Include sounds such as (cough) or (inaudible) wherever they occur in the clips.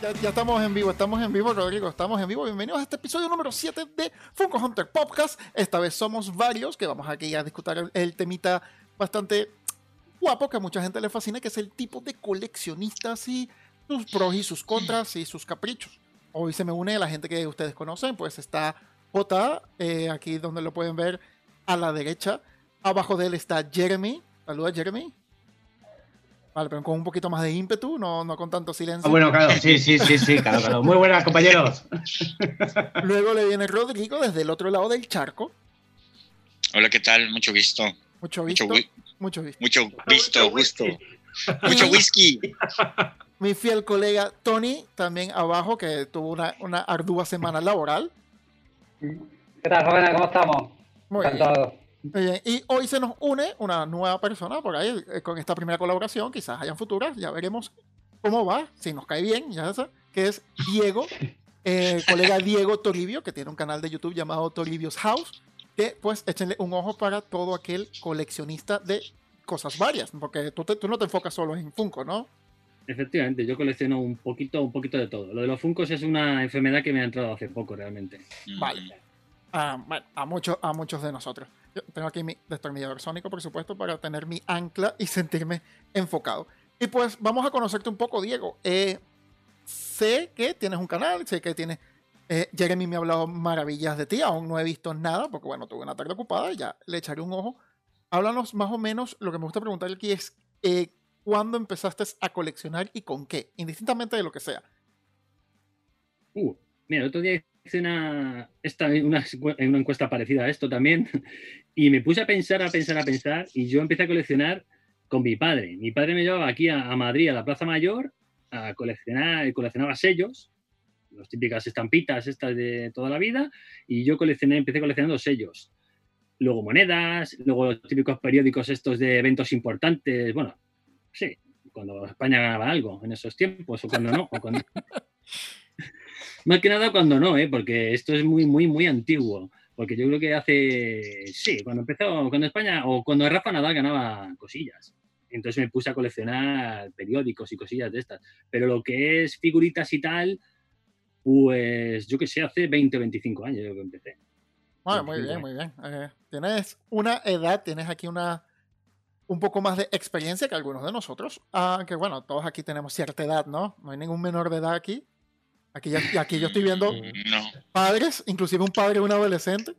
Ya, estamos en vivo, estamos en vivo, Rodrigo, estamos en vivo. Bienvenidos a este episodio número 7 de Funko Hunter Podcast. Esta vez somos varios que vamos aquí a discutir el, temita bastante guapo que a mucha gente le fascina, que es el tipo de coleccionistas y sus pros y sus contras y sus caprichos. Hoy se me une la gente que ustedes conocen, pues está J, eh, aquí donde lo pueden ver a la derecha. Abajo de él está Jeremy. Saluda, Jeremy. Vale, pero con un poquito más de ímpetu, no, no con tanto silencio. Ah, bueno, claro, sí, sí, sí, sí, claro, claro. Muy buenas, compañeros. Luego le viene Rodrigo desde el otro lado del charco. Hola, ¿qué tal? Mucho visto. Mucho visto. Mucho, visto. Mucho visto, gusto. Mucho whisky. Mi fiel colega Tony, también abajo, que tuvo una, una ardua semana laboral. ¿Qué tal, jóvenes? ¿Cómo estamos? Muy Encantado. Y hoy se nos une una nueva persona por ahí eh, con esta primera colaboración. Quizás hayan futuras, ya veremos cómo va, si nos cae bien, ya sé, que es Diego, (laughs) eh, colega Diego Toribio, que tiene un canal de YouTube llamado Toribio's House. Que pues échenle un ojo para todo aquel coleccionista de cosas varias, porque tú, tú no te enfocas solo en Funko, ¿no? Efectivamente, yo colecciono un poquito, un poquito de todo. Lo de los Funkos es una enfermedad que me ha entrado hace poco realmente. Vale. Ah, a, muchos, a muchos de nosotros. Tengo aquí mi destornillador sónico, por supuesto, para tener mi ancla y sentirme enfocado. Y pues vamos a conocerte un poco, Diego. Eh, sé que tienes un canal, sé que tienes... Eh, Jeremy me ha hablado maravillas de ti, aún no he visto nada, porque bueno, tuve una tarde ocupada, ya le echaré un ojo. Háblanos más o menos, lo que me gusta preguntar aquí es, eh, ¿cuándo empezaste a coleccionar y con qué? Indistintamente de lo que sea. Uh, mira, el otro día hice una, esta, una, una encuesta parecida a esto también y me puse a pensar, a pensar, a pensar y yo empecé a coleccionar con mi padre. Mi padre me llevaba aquí a, Madrid, a la Plaza Mayor, a coleccionar, coleccionaba sellos, las típicas estampitas estas de toda la vida, y yo coleccioné, empecé coleccionando sellos. Luego monedas, luego los típicos periódicos estos de eventos importantes, bueno, sí, cuando España ganaba algo en esos tiempos, o cuando no, o cuando... (laughs) Más que nada cuando no, ¿eh? porque esto es muy, muy, muy antiguo. Porque yo creo que hace, sí, cuando empezó, cuando España, o cuando Rafa Nadal ganaba cosillas. Entonces me puse a coleccionar periódicos y cosillas de estas. Pero lo que es figuritas y tal, pues yo que sé, hace 20, 25 años yo que empecé. Muy bien, muy bien. Eh, tienes una edad, tienes aquí una un poco más de experiencia que algunos de nosotros. Aunque bueno, todos aquí tenemos cierta edad, ¿no? No hay ningún menor de edad aquí. Aquí, ya, aquí yo estoy viendo padres, inclusive un padre y un adolescente.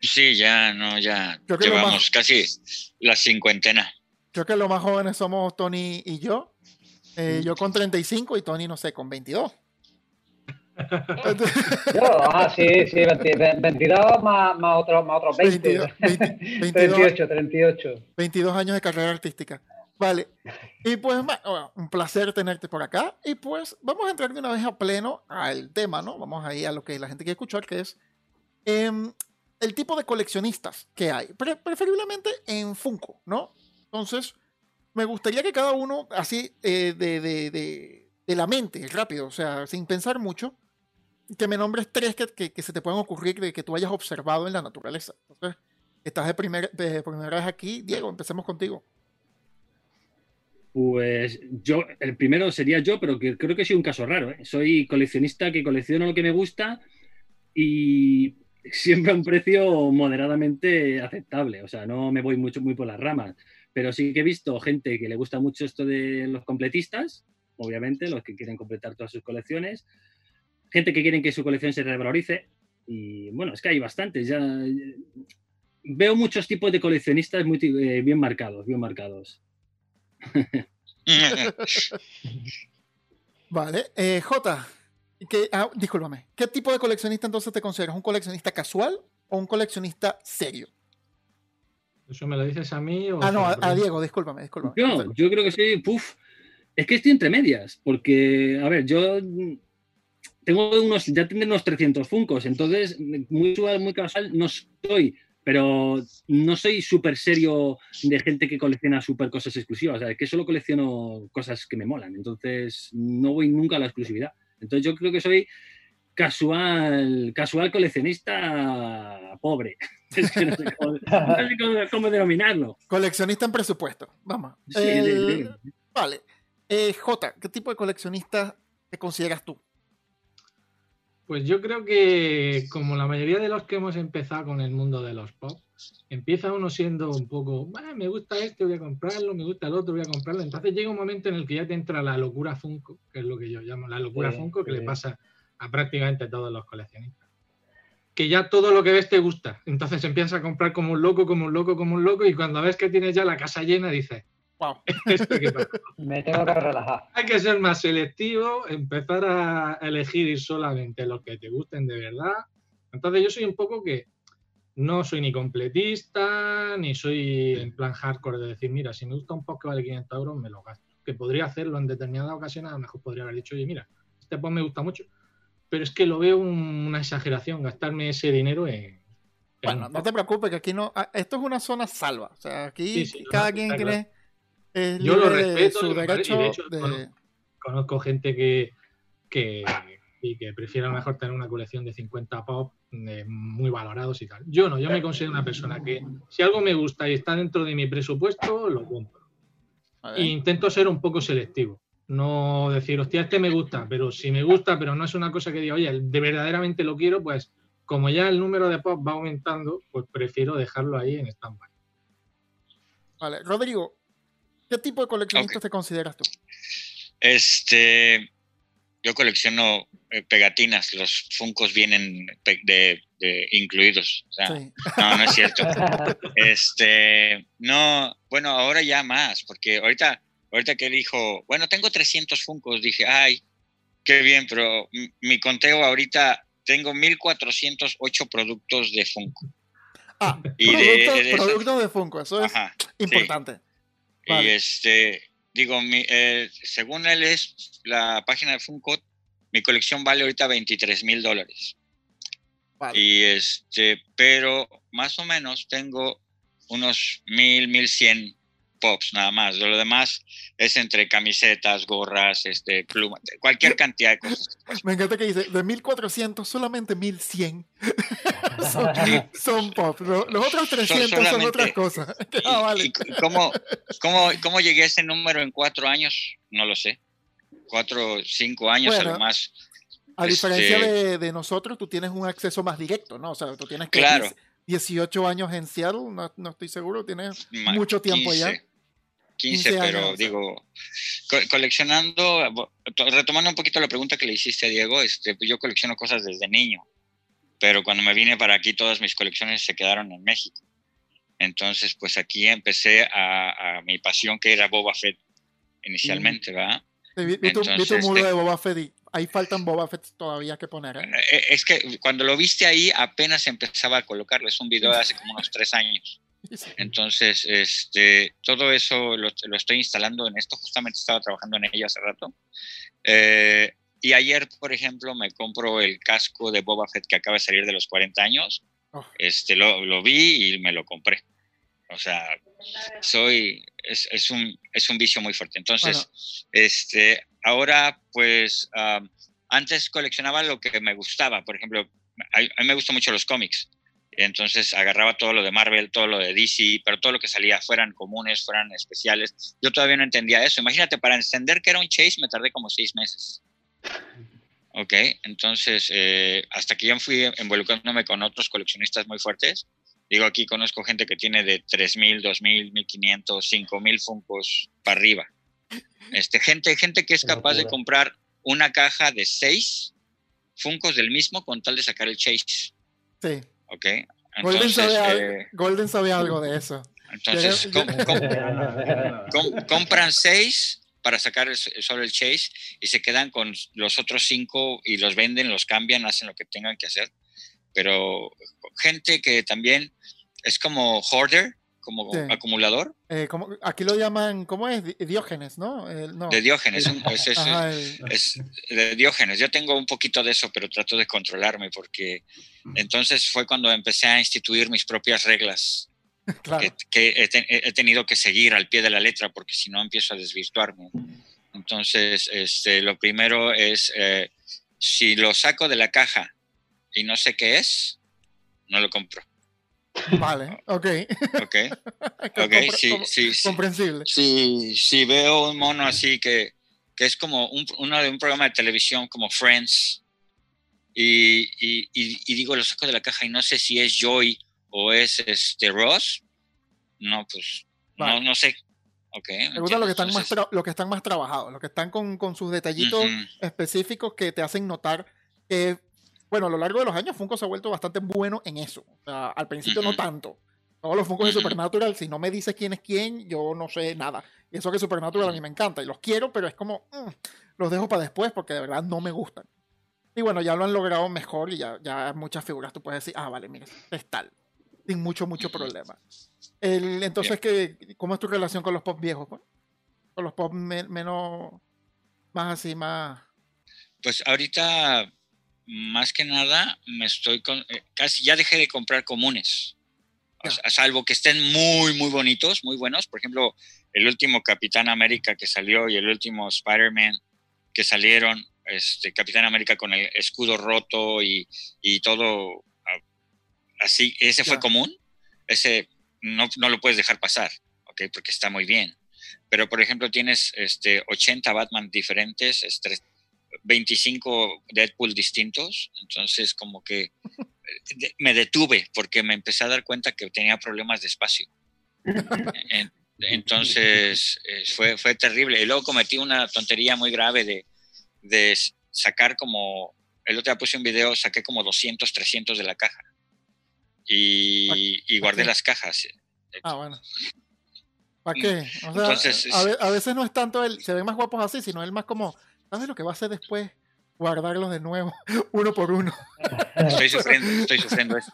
sí, ya, no, ya llevamos casi la cincuentena. Creo que los más jóvenes somos Tony y yo. Eh, yo con 35 y Tony, no sé, con 22. Yo, ah, sí, sí, 22 más, más otros más otro 20. 22, 38, 38. 22 años de carrera artística. Vale. Y pues, un placer tenerte por acá. Y pues, vamos a entrar de una vez a pleno al tema, ¿no? Vamos ahí a lo que la gente quiere escuchar, que es em, el tipo de coleccionistas que hay. preferiblemente en Funko, ¿no? Entonces, me gustaría que cada uno, así, eh, de, de, de, la mente, rápido, o sea, sin pensar mucho, que me nombres tres que, que, se te puedan ocurrir de que tú hayas observado en la naturaleza. Entonces, estás de, primer, de primera vez aquí. Diego, empecemos contigo. Pues yo, el primero sería yo, pero creo que soy un caso raro. ¿eh? Soy coleccionista que colecciono lo que me gusta y siempre a un precio moderadamente aceptable. O sea, no me voy mucho muy por las ramas. Pero sí que he visto gente que le gusta mucho esto de los completistas, obviamente, los que quieren completar todas sus colecciones. Gente que quieren que su colección se revalorice. Y bueno, es que hay bastantes. Ya veo muchos tipos de coleccionistas muy eh, bien marcados, bien marcados. (laughs) vale. Eh, J, ¿qué, ah, discúlpame. ¿Qué tipo de coleccionista entonces te consideras? ¿Un coleccionista casual o un coleccionista serio? ¿Eso me lo dices a mí? O ah, no, a, Diego, discúlpame, discúlpame. Yo, yo creo que sí. Es que estoy entre medias, porque, a ver, yo tengo unos, ya tendré unos 300 funcos, entonces muy, muy casual no soy pero no soy súper serio de gente que colecciona súper cosas exclusivas, o sea, que solo colecciono cosas que me molan, entonces no voy nunca a la exclusividad. Entonces yo creo que soy casual, casual coleccionista pobre. (laughs) Es que no sé cómo, denominarlo. Coleccionista en presupuesto, vamos. Vale. Eh, J, ¿qué tipo de coleccionista te consideras tú? Pues yo creo que, como la mayoría de los que hemos empezado con el mundo de los pop, empieza uno siendo un poco, me gusta este, voy a comprarlo, me gusta el otro, voy a comprarlo. Entonces llega un momento en el que ya te entra la locura Funko, que es lo que yo llamo la locura Funko, que le pasa a prácticamente todos los coleccionistas. Que ya todo lo que ves te gusta. Entonces empiezas a comprar como un loco, como un loco, como un loco, y cuando ves que tienes ya la casa llena, dices, Wow. Me tengo que relajar. Hay que ser más selectivo, empezar a elegir solamente los que te gusten de verdad. Entonces yo soy un poco que no soy ni completista, ni soy en plan hardcore de decir, mira, si me gusta un poco que vale 500 euros, me lo gasto. Que podría hacerlo en determinadas ocasiones, a lo mejor podría haber dicho, oye, mira, este post me gusta mucho, pero es que lo veo una exageración, gastarme ese dinero en... bueno, no te preocupes, que aquí no... Ah, esto es una zona salva. O sea, aquí cada quien cree yo lo respeto, su derecho de hecho, conozco gente que, que, y que prefiere a lo mejor tener una colección de 50 pop muy valorados y tal. Yo no, yo me considero una persona que si algo me gusta y está dentro de mi presupuesto, lo compro. E intento ser un poco selectivo. No decir, hostia, este me gusta, pero si me gusta, pero no es una cosa que diga, oye, de verdaderamente lo quiero, pues como ya el número de pop va aumentando, pues prefiero dejarlo ahí en stand-by. Vale, Rodrigo, ¿Qué tipo de coleccionista te consideras tú? Este, yo colecciono eh, pegatinas, los funcos vienen de, incluidos. No, no es cierto. (laughs) Este, no, bueno, ahora ya más, porque ahorita, ahorita que dijo, bueno, tengo 300 funcos, dije, ay, qué bien, pero mi conteo ahorita tengo 1408 productos de Funko. Ah, y productos, de, Funko, eso es importante. Y este, digo, mi, eh, según él es la página de Funko, mi colección vale ahorita 23 mil dólares. Y este, pero más o menos tengo unos mil, mil cien pops nada más. Lo demás es entre camisetas, gorras, este, plumas, cualquier cantidad de cosas. Me encanta que dice, de 1400, solamente 1100 (laughs) son, son pop. Los, otros 300 son, otras cosas. (laughs) ah, vale. cómo, cómo, cómo, llegué a ese número en cuatro años? No lo sé. Cuatro, cinco años a lo más. A diferencia este de, de, nosotros, tú tienes un acceso más directo, ¿no? O sea, tú tienes que claro. 18 años en Seattle, no, estoy seguro, tienes mucho tiempo 15, ya. 15, pero digo, coleccionando, retomando un poquito la pregunta que le hiciste a Diego, este, yo colecciono cosas desde niño, pero cuando me vine para aquí todas mis colecciones se quedaron en México. Entonces, pues aquí empecé a, mi pasión que era Boba Fett inicialmente, ¿verdad? Vi, tu, muro de Boba Fett ahí faltan Boba Fett todavía que poner. ¿eh? Eh, es que cuando lo viste ahí apenas empezaba a colocarlo. Es un video de hace como unos tres años. Entonces, este, todo eso lo, estoy instalando en esto. Justamente estaba trabajando en ello hace rato. Eh, y ayer, por ejemplo, me compro el casco de Boba Fett que acaba de salir de los 40 años. Oh. Este, lo, lo, vi y me lo compré. O sea, soy, es, es, un, es un vicio muy fuerte. Entonces, este, ahora, pues, antes coleccionaba lo que me gustaba. Por ejemplo, a, mí me gustan mucho los cómics. Entonces agarraba todo lo de Marvel, todo lo de DC, pero todo lo que salía fueran comunes, fueran especiales. Yo todavía no entendía eso. Imagínate, para entender que era un chase me tardé como seis meses. Ok, entonces eh, hasta que yo fui involucrándome con otros coleccionistas muy fuertes, Digo, aquí conozco gente que tiene de 3.000, 2.000, 1.500, 5.000 Funcos para arriba. Este, gente, gente que es capaz de comprar una caja de 6 Funcos del mismo con tal de sacar el Chase. Sí. Ok. Golden, sabe, eh, Golden sabe algo de eso. Entonces, (laughs) compran 6 para sacar solo el Chase y se quedan con los otros 5 y los venden, los cambian, hacen lo que tengan que hacer pero gente que también es como hoarder, como acumulador. Eh, como, aquí lo llaman, ¿cómo es? Diógenes, ¿no? De Diógenes, es, de Diógenes. Yo tengo un poquito de eso, pero trato de controlarme porque entonces fue cuando empecé a instituir mis propias reglas. (laughs) Que, he, tenido que seguir al pie de la letra porque si no empiezo a desvirtuarme. Entonces, este, lo primero es, eh, si lo saco de la caja y no sé qué es, no lo compro. Vale, ok. Ok, (laughs) okay sí, sí, comprensible. Si, si veo un mono así que, que es como un, uno de un programa de televisión como Friends, y, y, y, digo, lo saco de la caja y no sé si es Joy o es este Ross. No, pues no, no sé. Okay, Me gusta lo que, están más lo que están más trabajados, lo que están con, con sus detallitos específicos que te hacen notar que, bueno, a lo largo de los años Funko se ha vuelto bastante bueno en eso. O sea, al principio no tanto. Todos los Funkos de Supernatural, si no me dices quién es quién, yo no sé nada. Y eso que Supernatural a mí me encanta y los quiero, pero es como, mm, los dejo para después porque de verdad no me gustan. Y bueno, ya lo han logrado mejor y ya, ya muchas figuras tú puedes decir, ah, vale, mira, es tal. Sin mucho, mucho problema. El, entonces, ¿cómo es tu relación con los pop viejos? Pues? Con los pop menos, más así, más... Pues ahorita, más que nada, me estoy con... Eh, casi ya dejé de comprar comunes. a salvo que estén muy, muy bonitos, muy buenos. Por ejemplo, el último Capitán América que salió y el último Spider-Man que salieron, este, Capitán América con el escudo roto y, todo así, ese fue común, ese no, lo puedes dejar pasar, ¿ok? Porque está muy bien. Pero, por ejemplo, tienes este, 80 Batman diferentes, 25 Deadpool distintos, entonces como que eh, me detuve porque me empecé a dar cuenta que tenía problemas de espacio. (laughs) Entonces eh, fue, fue terrible. Y luego cometí una tontería muy grave de, de sacar como, el otro día puse un video, saqué como 200, 300 de la caja. Y, y guardé las cajas. Ah, bueno. ¿Para qué? O sea, a, veces no es tanto el, se ven más guapos así, sino el más como, ¿sabes lo que va a hacer después? Guardarlos de nuevo, (laughs) uno por uno. Estoy sufriendo, (laughs) estoy sufriendo eso.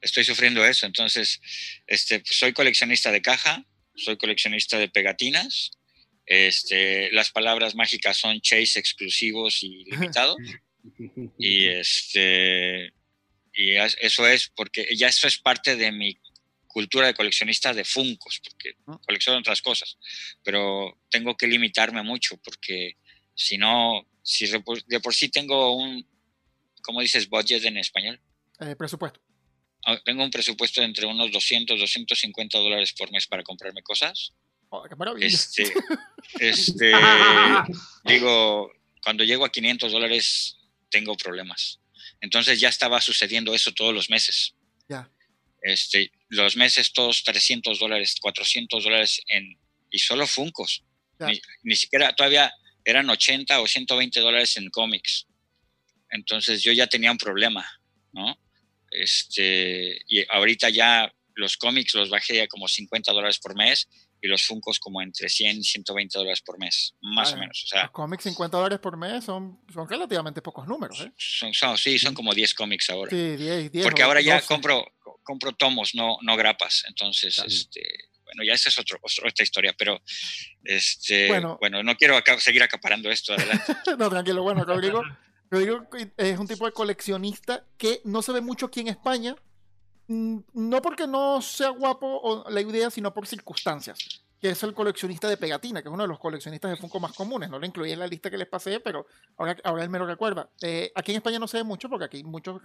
Estoy sufriendo eso. Entonces, este, pues, soy coleccionista de caja, soy coleccionista de pegatinas este, las palabras mágicas son chase exclusivos y (laughs) limitados. y este y eso es porque ya eso es parte de mi cultura de coleccionista de Funcos, porque colecciono otras cosas, pero tengo que limitarme mucho porque si no, si de por sí tengo un, ¿cómo dices budget en español? Eh, presupuesto. Ah, tengo un presupuesto de entre unos 200, 250 dólares por mes para comprarme cosas. Oh, este, (laughs) este, (laughs) digo, cuando llego a 500 dólares tengo problemas. Entonces ya estaba sucediendo eso todos los meses. Ya. Este, los meses todos 300 dólares, 400 dólares en, y solo Funcos. Ni, ni, siquiera todavía eran 80 o 120 dólares en cómics. Entonces yo ya tenía un problema, ¿no? Este, y ahorita ya los cómics los bajé a como 50 dólares por mes y los Funcos como entre 100 y 120 dólares por mes, más o menos. O sea, los cómics 50 dólares por mes son, son relativamente pocos números. ¿eh? Son, sí, son como 10 cómics ahora. Sí, 10, 10 Porque ahora ya compro, compro tomos, no, no grapas. Entonces, este, bueno, ya esa es otro, otra historia, pero este, bueno, bueno no quiero seguir acaparando esto. Adelante. (laughs) no, tranquilo, bueno, Rodrigo, Rodrigo es un tipo de coleccionista que no se ve mucho aquí en España, Mm, no porque no sea guapo o la idea, sino por circunstancias. Que es el coleccionista de pegatina, que es uno de los coleccionistas de Funko más comunes. No lo incluí en la lista que les pasé, pero ahora, ahora él me lo recuerda. Eh, aquí en España no se ve mucho porque aquí muchos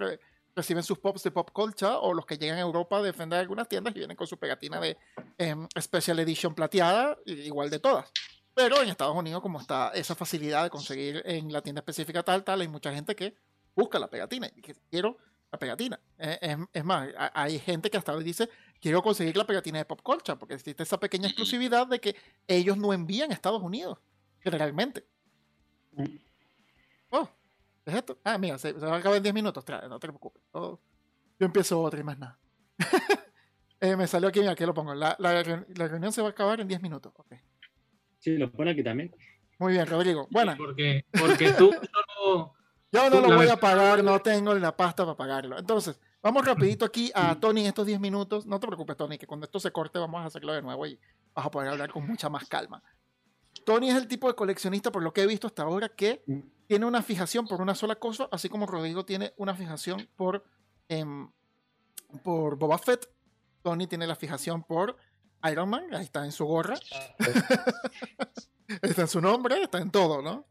reciben sus pops de pop culture o los que llegan a Europa a defender algunas tiendas y vienen con su pegatina de em, Special Edition plateada, igual de todas. Pero en Estados Unidos, como está esa facilidad de conseguir en la tienda específica tal, tal, hay mucha gente que busca la pegatina y que quiero la pegatina. Es, más, hay gente que hasta hoy dice, quiero conseguir la pegatina de Pop Culture, porque existe esa pequeña exclusividad de que ellos no envían a Estados Unidos, generalmente. Oh, ¿es esto? Ah, mira, se, va a acabar en 10 minutos, no te preocupes. yo empiezo otra y más nada. (laughs) Eh, me salió aquí, mira, aquí lo pongo. La, la, reunión se va a acabar en 10 minutos. Okay. Sí, lo pone aquí también. Muy bien, Rodrigo. Bueno. Porque, porque tú (laughs) solo yo no lo voy a pagar, no tengo la pasta para pagarlo. Entonces, vamos rapidito aquí a Tony en estos 10 minutos. No te preocupes, Tony, que cuando esto se corte vamos a hacerlo de nuevo y vas a poder hablar con mucha más calma. Tony es el tipo de coleccionista, por lo que he visto hasta ahora, que tiene una fijación por una sola cosa, así como Rodrigo tiene una fijación por, em, por Boba Fett. Tony tiene la fijación por Iron Man, ahí está en su gorra. (laughs) Está en su nombre, está en todo, ¿no?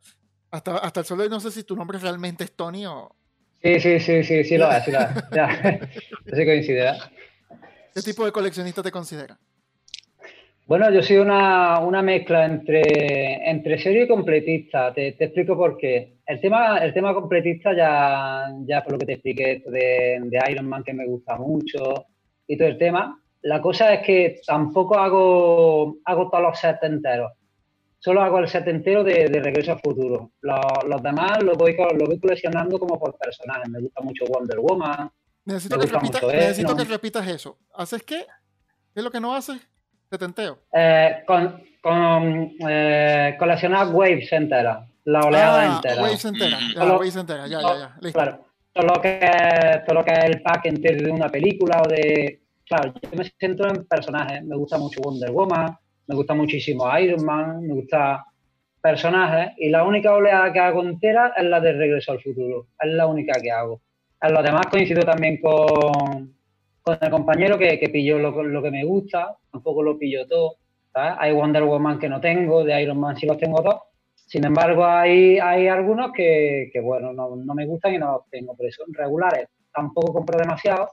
Hasta, hasta el sol de hoy no sé si tu nombre realmente es Tony o... Sí, sí, sí, sí, sí lo es, sí lo es. Ya, (laughs) se coincide. ¿Qué tipo de coleccionista te considera? Bueno, yo soy una, mezcla entre, entre serio y completista. Te, explico por qué. El tema, el tema completista ya, ya por lo que te expliqué, de, de Iron Man que me gusta mucho y todo el tema. La cosa es que tampoco hago, hago todos los sets enteros. Solo hago el set entero de, Regreso al Futuro. Los, demás los voy, los voy coleccionando como por personajes. Me gusta mucho Wonder Woman. Necesito, que, necesito que repitas eso. ¿Haces qué? ¿Qué es lo que no haces? Setenteo. Eh, con, con eh, coleccionar waves enteras, la oleada ah, entera. Waves entera, ya, waves entera, ya, ya, ya. Listo. Claro. Todo lo, que es, todo lo que es el pack entero de una película o de. Claro, yo me centro en personajes. Me gusta mucho Wonder Woman, me gusta muchísimo Iron Man, me gusta personajes. Y la única oleada que hago entera es la de Regreso al Futuro. Es la única que hago. En los demás coincido también con, con el compañero que, que pilló lo, lo, que me gusta, tampoco lo pillo todo. Hay Wonder Woman que no tengo, de Iron Man sí los tengo todos. Sin embargo, hay, hay algunos que, que bueno, no, no, me gustan y no los tengo, pero son regulares. Tampoco compro demasiado,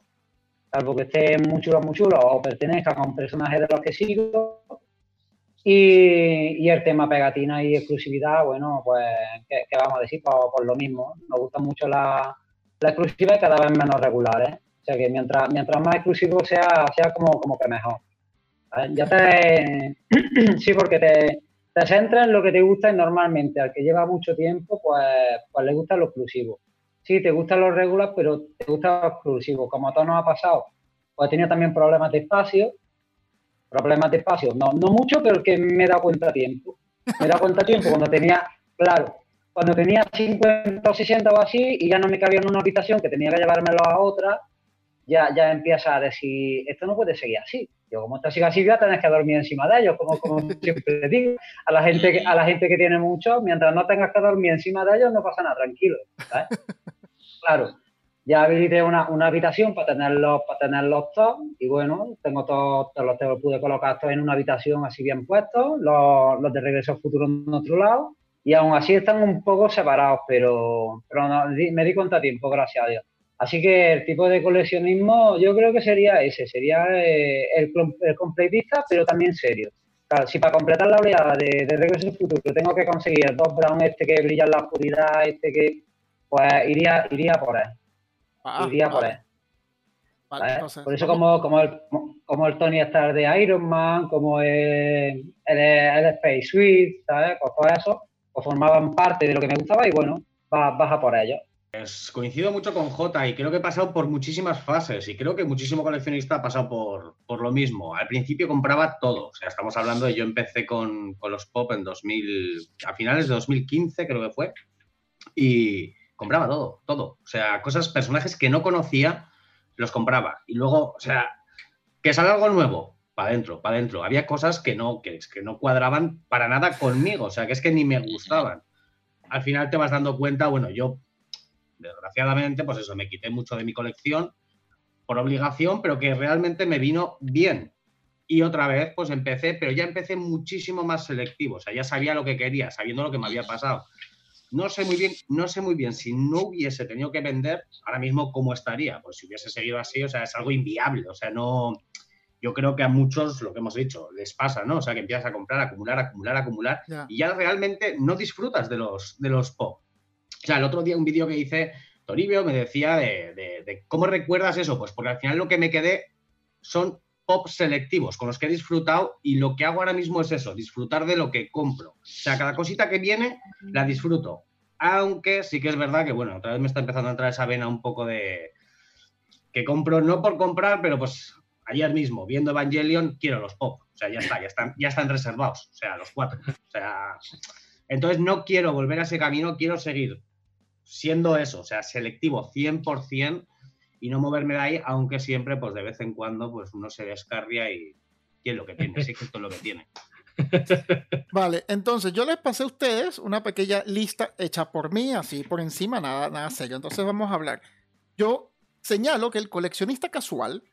salvo que estén muy chulos, muy chulos o pertenezcan a un personaje de los que sigo. Y, y el tema pegatina y exclusividad, bueno, pues, ¿qué, vamos a decir? Por, por, lo mismo. Nos gusta mucho la, la exclusiva y cada vez menos regulares. O sea que mientras, mientras más exclusivo sea, sea como, como que mejor. Ya te. (clears throat) sí, porque te, te centras en lo que te gusta y normalmente al que lleva mucho tiempo, pues, pues le gusta lo exclusivo. Sí, te gustan los regulares, pero te gusta lo exclusivo. Como a todos nos ha pasado, pues he tenido también problemas de espacio. Problemas de espacio, no, no mucho, pero que me he dado cuenta a tiempo. Me he dado cuenta a tiempo cuando tenía, claro, cuando tenía 50 o 60 o así y ya no me cabía en una habitación que tenía que llevármelo a otra, ya, ya empieza a decir, esto no puede seguir así. Yo, como esto sigue así, ya tenés que dormir encima de ellos, como, como (laughs) siempre digo. A la, gente que, a la gente que tiene mucho, mientras no tengas que dormir encima de ellos, no pasa nada, tranquilo. (laughs) Claro, ya habilité una, una, habitación para tenerlos, para tenerlos todos y bueno, tengo todos, los, los pude colocar todos en una habitación así bien puestos, los, los de regreso al futuro en otro lado y aún así están un poco separados, pero, pero me di cuenta a tiempo, gracias a Dios. Así que el tipo de coleccionismo yo creo que sería ese, sería eh, el, completista, pero también serio. Claro, si para completar la oleada de, de Regreso al Futuro tengo que conseguir dos Brown, este que brilla en la oscuridad, este que... Pues iría, iría por él. Ah, iría por él. por eso como, como, el, como el Tony Stark de Iron Man, como el, el, Space Suite, ¿sabes? Pues todo eso formaban parte de lo que me gustaba y bueno, baja por ello. Pues coincido mucho con J y creo que he pasado por muchísimas fases y creo que muchísimo coleccionista ha pasado por, por lo mismo. Al principio compraba todo, o sea, estamos hablando de yo empecé con, con, los pop en 2000, a finales de 2015 creo que fue, y compraba todo, todo. O sea, cosas, personajes que no conocía, los compraba. Y luego, o sea, que sale algo nuevo, para adentro, para adentro. Había cosas que no, que, que no cuadraban para nada conmigo, o sea, que es que ni me gustaban. Al final te vas dando cuenta, bueno, yo, desgraciadamente, pues eso, me quité mucho de mi colección por obligación, pero que realmente me vino bien. Y otra vez, pues empecé, pero ya empecé muchísimo más selectivo, o sea, ya sabía lo que quería, sabiendo lo que me había pasado. No sé muy bien, no sé muy bien si no hubiese tenido que vender, ahora mismo cómo estaría. Pues si hubiese seguido así, o sea, es algo inviable, o sea, no, yo creo que a muchos, lo que hemos dicho, les pasa, ¿no? O sea, que empiezas a comprar, acumular, acumular, acumular, y ya realmente no disfrutas de los, de los pop. O sea, el otro día un vídeo que hice, Toribio me decía de, cómo recuerdas eso, pues porque al final lo que me quedé son pop selectivos con los que he disfrutado y lo que hago ahora mismo es eso, disfrutar de lo que compro. O sea, cada cosita que viene la disfruto. Aunque sí que es verdad que, bueno, otra vez me está empezando a entrar esa vena un poco de que compro no por comprar, pero pues ayer mismo, viendo Evangelion, quiero los pop. O sea, ya está, ya están, ya están reservados. O sea, los cuatro. O sea, entonces no quiero volver a ese camino, quiero seguir siendo eso, o sea, selectivo 100% y no moverme de ahí, aunque siempre, pues de vez en cuando, pues uno se descarria y quién lo que tiene, sí, esto es lo que tiene. (laughs) Vale, entonces yo les pasé a ustedes una pequeña lista hecha por mí, así por encima, nada, nada serio. Entonces vamos a hablar. Yo señalo que el coleccionista casual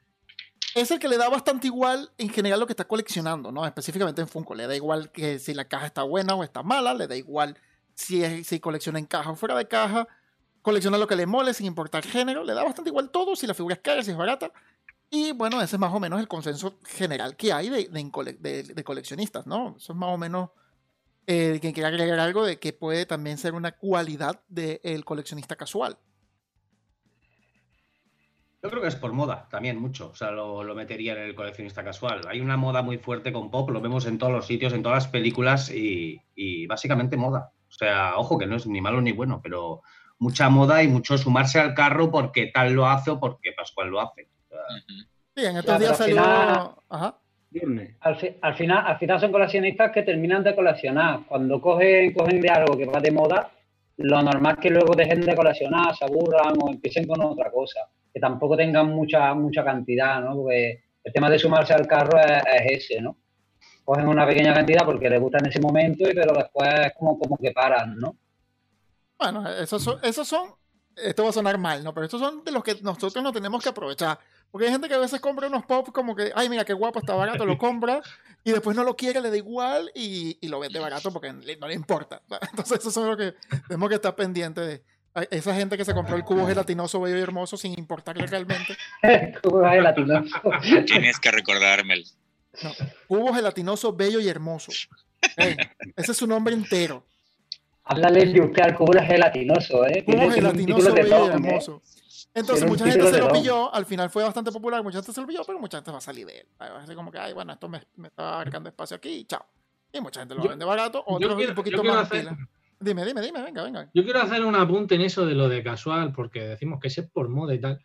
es el que le da bastante igual en general lo que está coleccionando, ¿no? Específicamente en Funko. Le da igual que si la caja está buena o está mala, le da igual si, colecciona en caja o fuera de caja, colecciona lo que le mole sin importar género, le da bastante igual todo, si la figura es cara, si es barata. Y bueno, ese es más o menos el consenso general que hay de, de, coleccionistas, ¿no? Eso es más o menos el que quiere agregar algo de que puede también ser una cualidad del coleccionista casual. Yo creo que es por moda también mucho, o sea, lo, metería en el coleccionista casual. Hay una moda muy fuerte con pop, lo vemos en todos los sitios, en todas las películas y, básicamente moda. O sea, ojo que no es ni malo ni bueno, pero mucha moda y mucho sumarse al carro porque tal lo hace o porque Pascual lo hace. Sí, en estos días salió... Ajá. Al, al, final, al final son coleccionistas que terminan de coleccionar. Cuando cogen, cogen de algo que va de moda, lo normal es que luego dejen de coleccionar, se aburran o empiecen con otra cosa que tampoco tengan mucha, mucha cantidad, ¿no? Porque el tema de sumarse al carro es, ese, ¿no? Cogen una pequeña cantidad porque les gusta en ese momento, y pero después es como, como que paran, ¿no? Bueno, esos son, esos son, esto va a sonar mal, ¿no? Pero estos son de los que nosotros no tenemos que aprovechar. Porque hay gente que a veces compra unos pop como que, ay, mira qué guapo, está barato, lo (laughs) compra y después no lo quiere, le da igual y, y lo vende barato porque no le importa. (laughs) Entonces, eso son lo que tenemos que estar pendientes de. Esa gente que se compró el cubo gelatinoso bello y hermoso sin importarle realmente. (laughs) cubo gelatinoso. Tienes que recordármelo. No, cubo gelatinoso bello y hermoso. ese es su nombre entero. Háblale de usted al cubo gelatinoso, ¿eh? Cubo gelatinoso bello y hermoso. Entonces, mucha gente se lo pilló, al final fue bastante popular, mucha gente se lo pilló, pero mucha gente va a salir de él. Así como que, ay, bueno, esto me, me está abarcando espacio aquí y chao. Y mucha gente lo vende barato, otros un poquito más Dime, dime, dime, venga, venga. Yo quiero hacer un apunte en eso de lo de casual, porque decimos que es por moda y tal.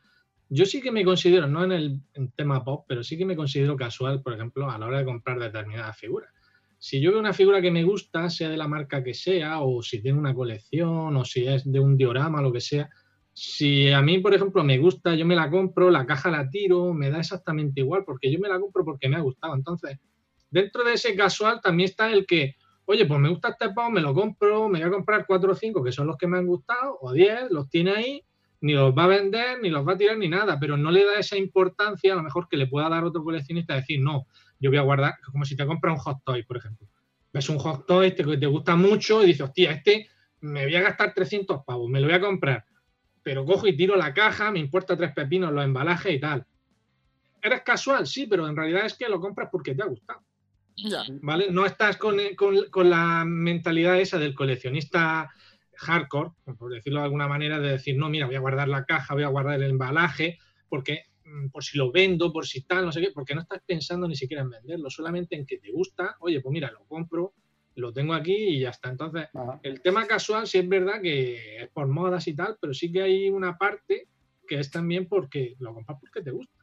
Yo sí que me considero, no en el tema pop, pero sí que me considero casual, por ejemplo, a la hora de comprar determinadas figuras. Si yo veo una figura que me gusta, sea de la marca que sea, o si tiene una colección, o si es de un diorama, lo que sea, si a mí, por ejemplo, me gusta, yo me la compro, la caja la tiro, me da exactamente igual, porque yo me la compro porque me ha gustado. Entonces, dentro de ese casual también está el que oye, pues me gusta este pop, me lo compro, me voy a comprar cuatro o cinco que son los que me han gustado, o diez, los tiene ahí, ni los va a vender, ni los va a tirar, ni nada, pero no le da esa importancia a lo mejor que le pueda dar otro coleccionista, decir, no, yo voy a guardar, como si te compras un hot toy, por ejemplo. Ves un hot toy que te gusta mucho y dices, hostia, este me voy a gastar 300 pavos, me lo voy a comprar, pero cojo y tiro la caja, me importa tres pepinos los embalajes y tal. ¿Eres casual? Sí, pero en realidad es que lo compras porque te ha gustado. ¿Vale? No estás con, con, la mentalidad esa del coleccionista hardcore, por decirlo de alguna manera, de decir, no, mira, voy a guardar la caja, voy a guardar el embalaje, porque mm, por si lo vendo, por si tal, no sé qué, porque no estás pensando ni siquiera en venderlo, solamente en que te gusta, oye, pues mira, lo compro, lo tengo aquí y ya está. Entonces, el tema casual sí es verdad que es por modas y tal, pero sí que hay una parte que es también porque lo compras porque te gusta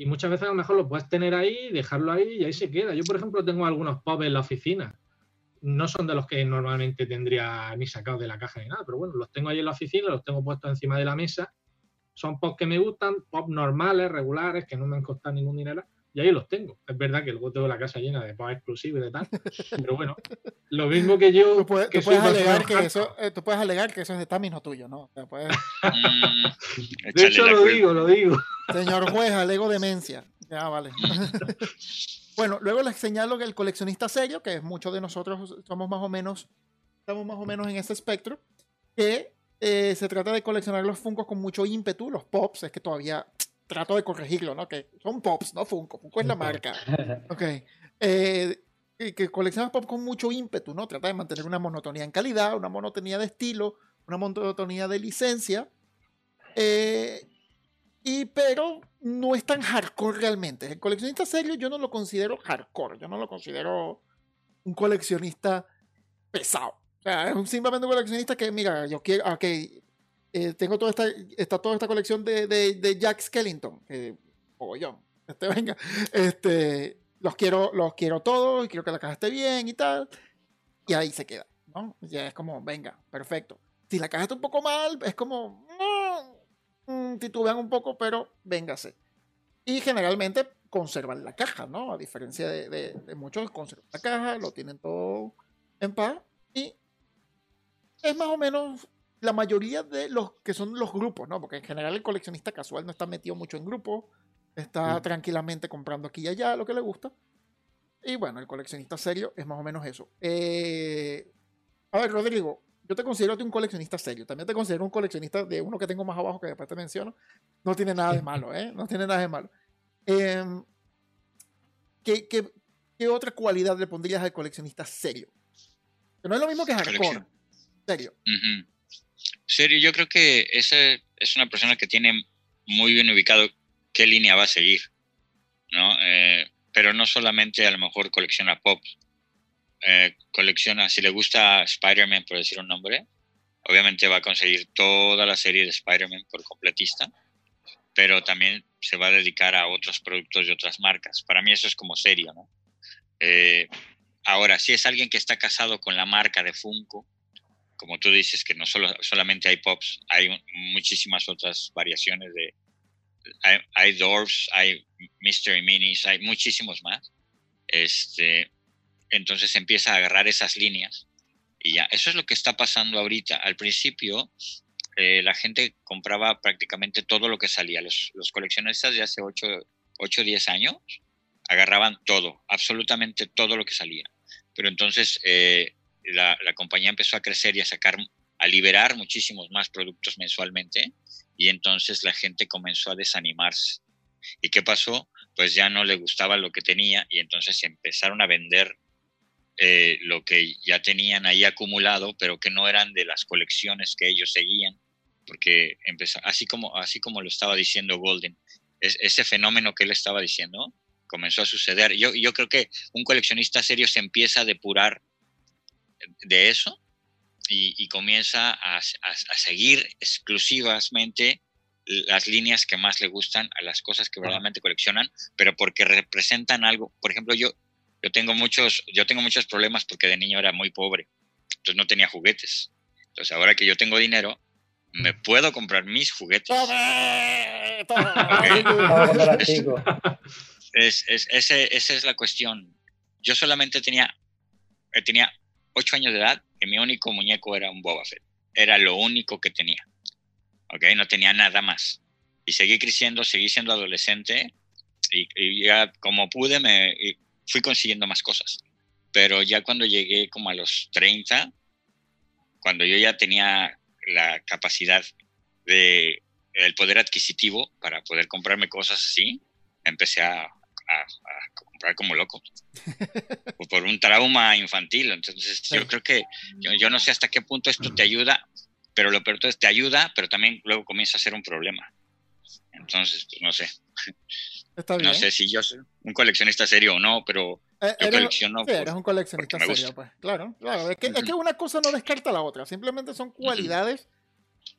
y muchas veces a lo mejor lo puedes tener ahí, dejarlo ahí y ahí se queda. Yo, por ejemplo, tengo algunos pubs en la oficina. No son de los que normalmente tendría ni sacado de la caja ni nada, pero bueno, los tengo ahí en la oficina, los tengo puestos encima de la mesa. Son pubs que me gustan, pubs normales, regulares, que no me han costado ningún dinero y ahí los tengo. Es verdad que luego tengo la casa llena de pubs exclusivos y de tal, (laughs) pero bueno, lo mismo que yo. Tú puedes, alegar, que eso, eh, tú puedes alegar que eso es de Tamis, no tuyo, ¿no? Mm, (laughs) de hecho, lo digo, lo digo. Señor juez, alego demencia. Ya, vale. (laughs) bueno, luego les señalo que el coleccionista serio, que muchos de nosotros somos más o menos, estamos más o menos en ese espectro, que eh, se trata de coleccionar los Funkos con mucho ímpetu, los pops, es que todavía trato de corregirlo, ¿no? Que son pops, no Funko. Funko es la marca. (laughs) Ok. Eh, que coleccionas pop con mucho ímpetu, ¿no? Trata de mantener una monotonía en calidad, una monotonía de estilo, una monotonía de licencia. Eh, y pero no es tan hardcore realmente. El coleccionista serio yo no lo considero hardcore, yo no lo considero un coleccionista pesado. O sea, es simplemente un coleccionista que, mira, yo quiero, ok, eh, tengo toda esta, está toda esta colección de, de, Jack Skellington, que, yo, este, (laughs) venga, este, los quiero, los quiero todos quiero que la caja esté bien y tal, y ahí se queda, ¿no? Ya es como, venga, perfecto. Si la caja está un poco mal, es como, mm, titubean un poco, pero véngase. Y generalmente conservan la caja, ¿no? A diferencia de, de, de muchos, conservan la caja, lo tienen todo en paz y es más o menos la mayoría de los que son los grupos, ¿no? Porque en general el coleccionista casual no está metido mucho en grupos, está mm. tranquilamente comprando aquí y allá lo que le gusta. Y bueno, el coleccionista serio es más o menos eso. Eh, a ver, Rodrigo, yo te considero un coleccionista serio. También te considero un coleccionista de uno que tengo más abajo que después te menciono. No tiene nada de malo, ¿eh? No tiene nada de malo. Em, ¿qué, qué, otra cualidad le pondrías al coleccionista serio? Que no es lo mismo que hardcore. Serio. Serio, yo creo que esa es una persona que tiene muy bien ubicado qué línea va a seguir, ¿no? Eh, pero no solamente a lo mejor colecciona pop, eh, colecciona, si le gusta Spider-Man, por decir un nombre, obviamente va a conseguir toda la serie de Spider-Man por completista, pero también se va a dedicar a otros productos de otras marcas. Para mí eso es como serio, ¿no? Eh, ahora, si es alguien que está casado con la marca de Funko, como tú dices, que no solo, solamente hay pops, hay muchísimas otras variaciones de... Hay, hay hay Mystery Minis, hay muchísimos más. Este, entonces empieza a agarrar esas líneas y ya, eso es lo que está pasando ahorita. Al principio, eh, la gente compraba prácticamente todo lo que salía. Los, coleccionistas de hace 8 o 10 años agarraban todo, absolutamente todo lo que salía. Pero entonces eh, la, compañía empezó a crecer y a sacar, a liberar muchísimos más productos mensualmente y entonces la gente comenzó a desanimarse. ¿Y qué pasó? Pues ya no le gustaba lo que tenía y entonces empezaron a vender eh, lo que ya tenían ahí acumulado, pero que no eran de las colecciones que ellos seguían, porque empezó, así como, así como lo estaba diciendo Golden, ese fenómeno que él estaba diciendo comenzó a suceder. Yo, yo creo que un coleccionista serio se empieza a depurar de eso y, comienza a, a, seguir exclusivamente las líneas que más le gustan, a las cosas que verdaderamente coleccionan, pero porque representan algo. Por ejemplo, yo, yo tengo muchos, yo tengo muchos problemas porque de niño era muy pobre, entonces no tenía juguetes. Entonces ahora que yo tengo dinero, me puedo comprar mis juguetes. es, es, ese, esa es la cuestión. Yo solamente tenía, eh, tenía ocho años de edad y mi único muñeco era un Boba Fett. Era lo único que tenía. ¿Ok? No tenía nada más. Y seguí creciendo, seguí siendo adolescente y, y ya como pude me fui consiguiendo más cosas. Pero ya cuando llegué como a los 30, cuando yo ya tenía la capacidad de el poder adquisitivo para poder comprarme cosas así, empecé a, comprar como loco (laughs) por un trauma infantil. Entonces yo creo que yo, yo, no sé hasta qué punto esto te ayuda, pero lo peor es te ayuda, pero también luego comienza a ser un problema. Entonces, pues no sé. No sé si yo soy un coleccionista serio o no, pero eh, yo colecciono. Sí, eres un coleccionista serio, pues. Claro, claro. Es que, es que, una cosa no descarta la otra. Simplemente son cualidades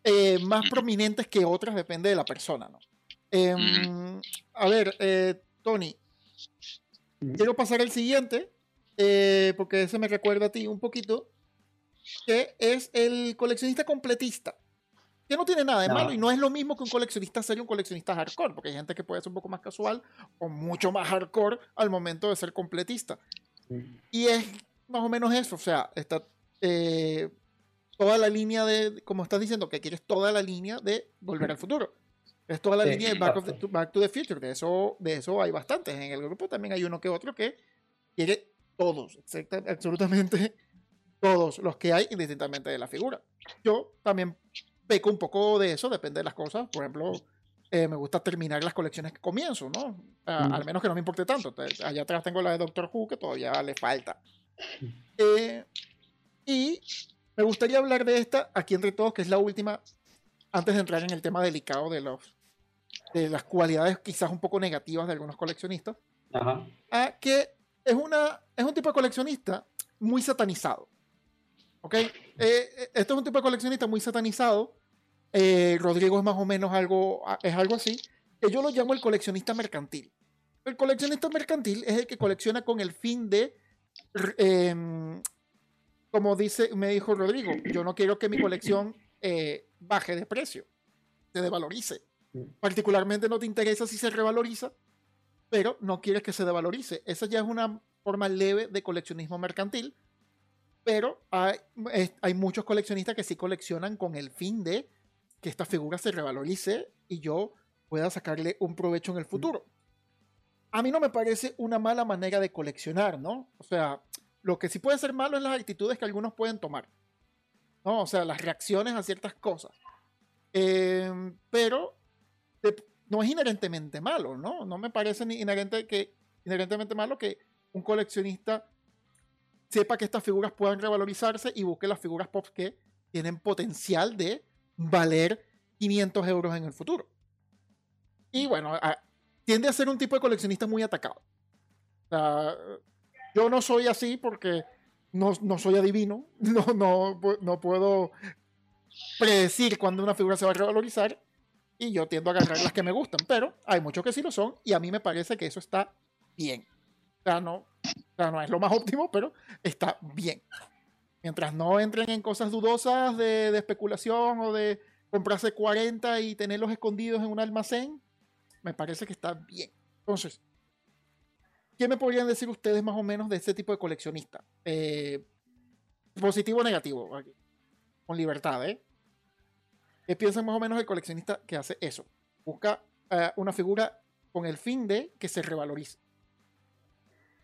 eh, más prominentes que otras, depende de la persona, ¿no? Em, a ver, eh, Tony, quiero pasar al siguiente, porque ese me recuerda a ti un poquito, que es el coleccionista completista que no tiene nada de malo y no es lo mismo que un coleccionista serio, un coleccionista hardcore, porque hay gente que puede ser un poco más casual o mucho más hardcore al momento de ser completista. Y es más o menos eso, o sea, está eh, toda la línea de, como estás diciendo, que quieres toda la línea de Volver al Futuro. Es toda la línea de Back, to, the Future, de eso, de eso hay bastantes. En el grupo también hay uno que otro que quiere todos, absolutamente todos los que hay, indistintamente de la figura. Yo también peco un poco de eso, depende de las cosas. Por ejemplo, eh, me gusta terminar las colecciones que comienzo, ¿no? Mm. Al menos que no me importe tanto. allá atrás tengo la de Doctor Who, que todavía le falta. Eh, y me gustaría hablar de esta, aquí entre todos, que es la última, antes de entrar en el tema delicado de, los, de las cualidades quizás un poco negativas de algunos coleccionistas. Ajá. A que es, una, es un tipo de coleccionista muy satanizado. ¿Ok? Eh, esto es un tipo de coleccionista muy satanizado eh, Rodrigo es más o menos algo, es algo así, yo lo llamo el coleccionista mercantil. El coleccionista mercantil es el que colecciona con el fin de, em, como dice, me dijo Rodrigo, yo no quiero que mi colección eh, baje de precio, se devalorice. Particularmente no te interesa si se revaloriza, pero no quieres que se devalorice. Esa ya es una forma leve de coleccionismo mercantil, pero hay, hay muchos coleccionistas que sí coleccionan con el fin de que esta figura se revalorice y yo pueda sacarle un provecho en el futuro. A mí no me parece una mala manera de coleccionar, ¿no? O sea, lo que sí puede ser malo es las actitudes que algunos pueden tomar, ¿no? O sea, las reacciones a ciertas cosas. Em, pero no es inherentemente malo, ¿no? No me parece ni inherente que, inherentemente malo que un coleccionista sepa que estas figuras puedan revalorizarse y busque las figuras pop que tienen potencial de valer 500 euros en el futuro. Y bueno, tiende a ser un tipo de coleccionista muy atacado. yo no soy así porque no, soy adivino, (laughs) no, no, no puedo predecir cuándo una figura se va a revalorizar y yo tiendo a agarrar las que me gustan, pero hay muchos que sí lo son y a mí me parece que eso está bien. O sea, no, no es lo más óptimo, pero está bien. Mientras no entren en cosas dudosas de, de especulación o de comprarse 40 y tenerlos escondidos en un almacén, me parece que está bien. Entonces, ¿qué me podrían decir ustedes más o menos de este tipo de coleccionista? Eh, positivo o negativo, con libertad, ¿eh? ¿Qué piensan más o menos el coleccionista que hace eso? Busca eh, una figura con el fin de que se revalorice.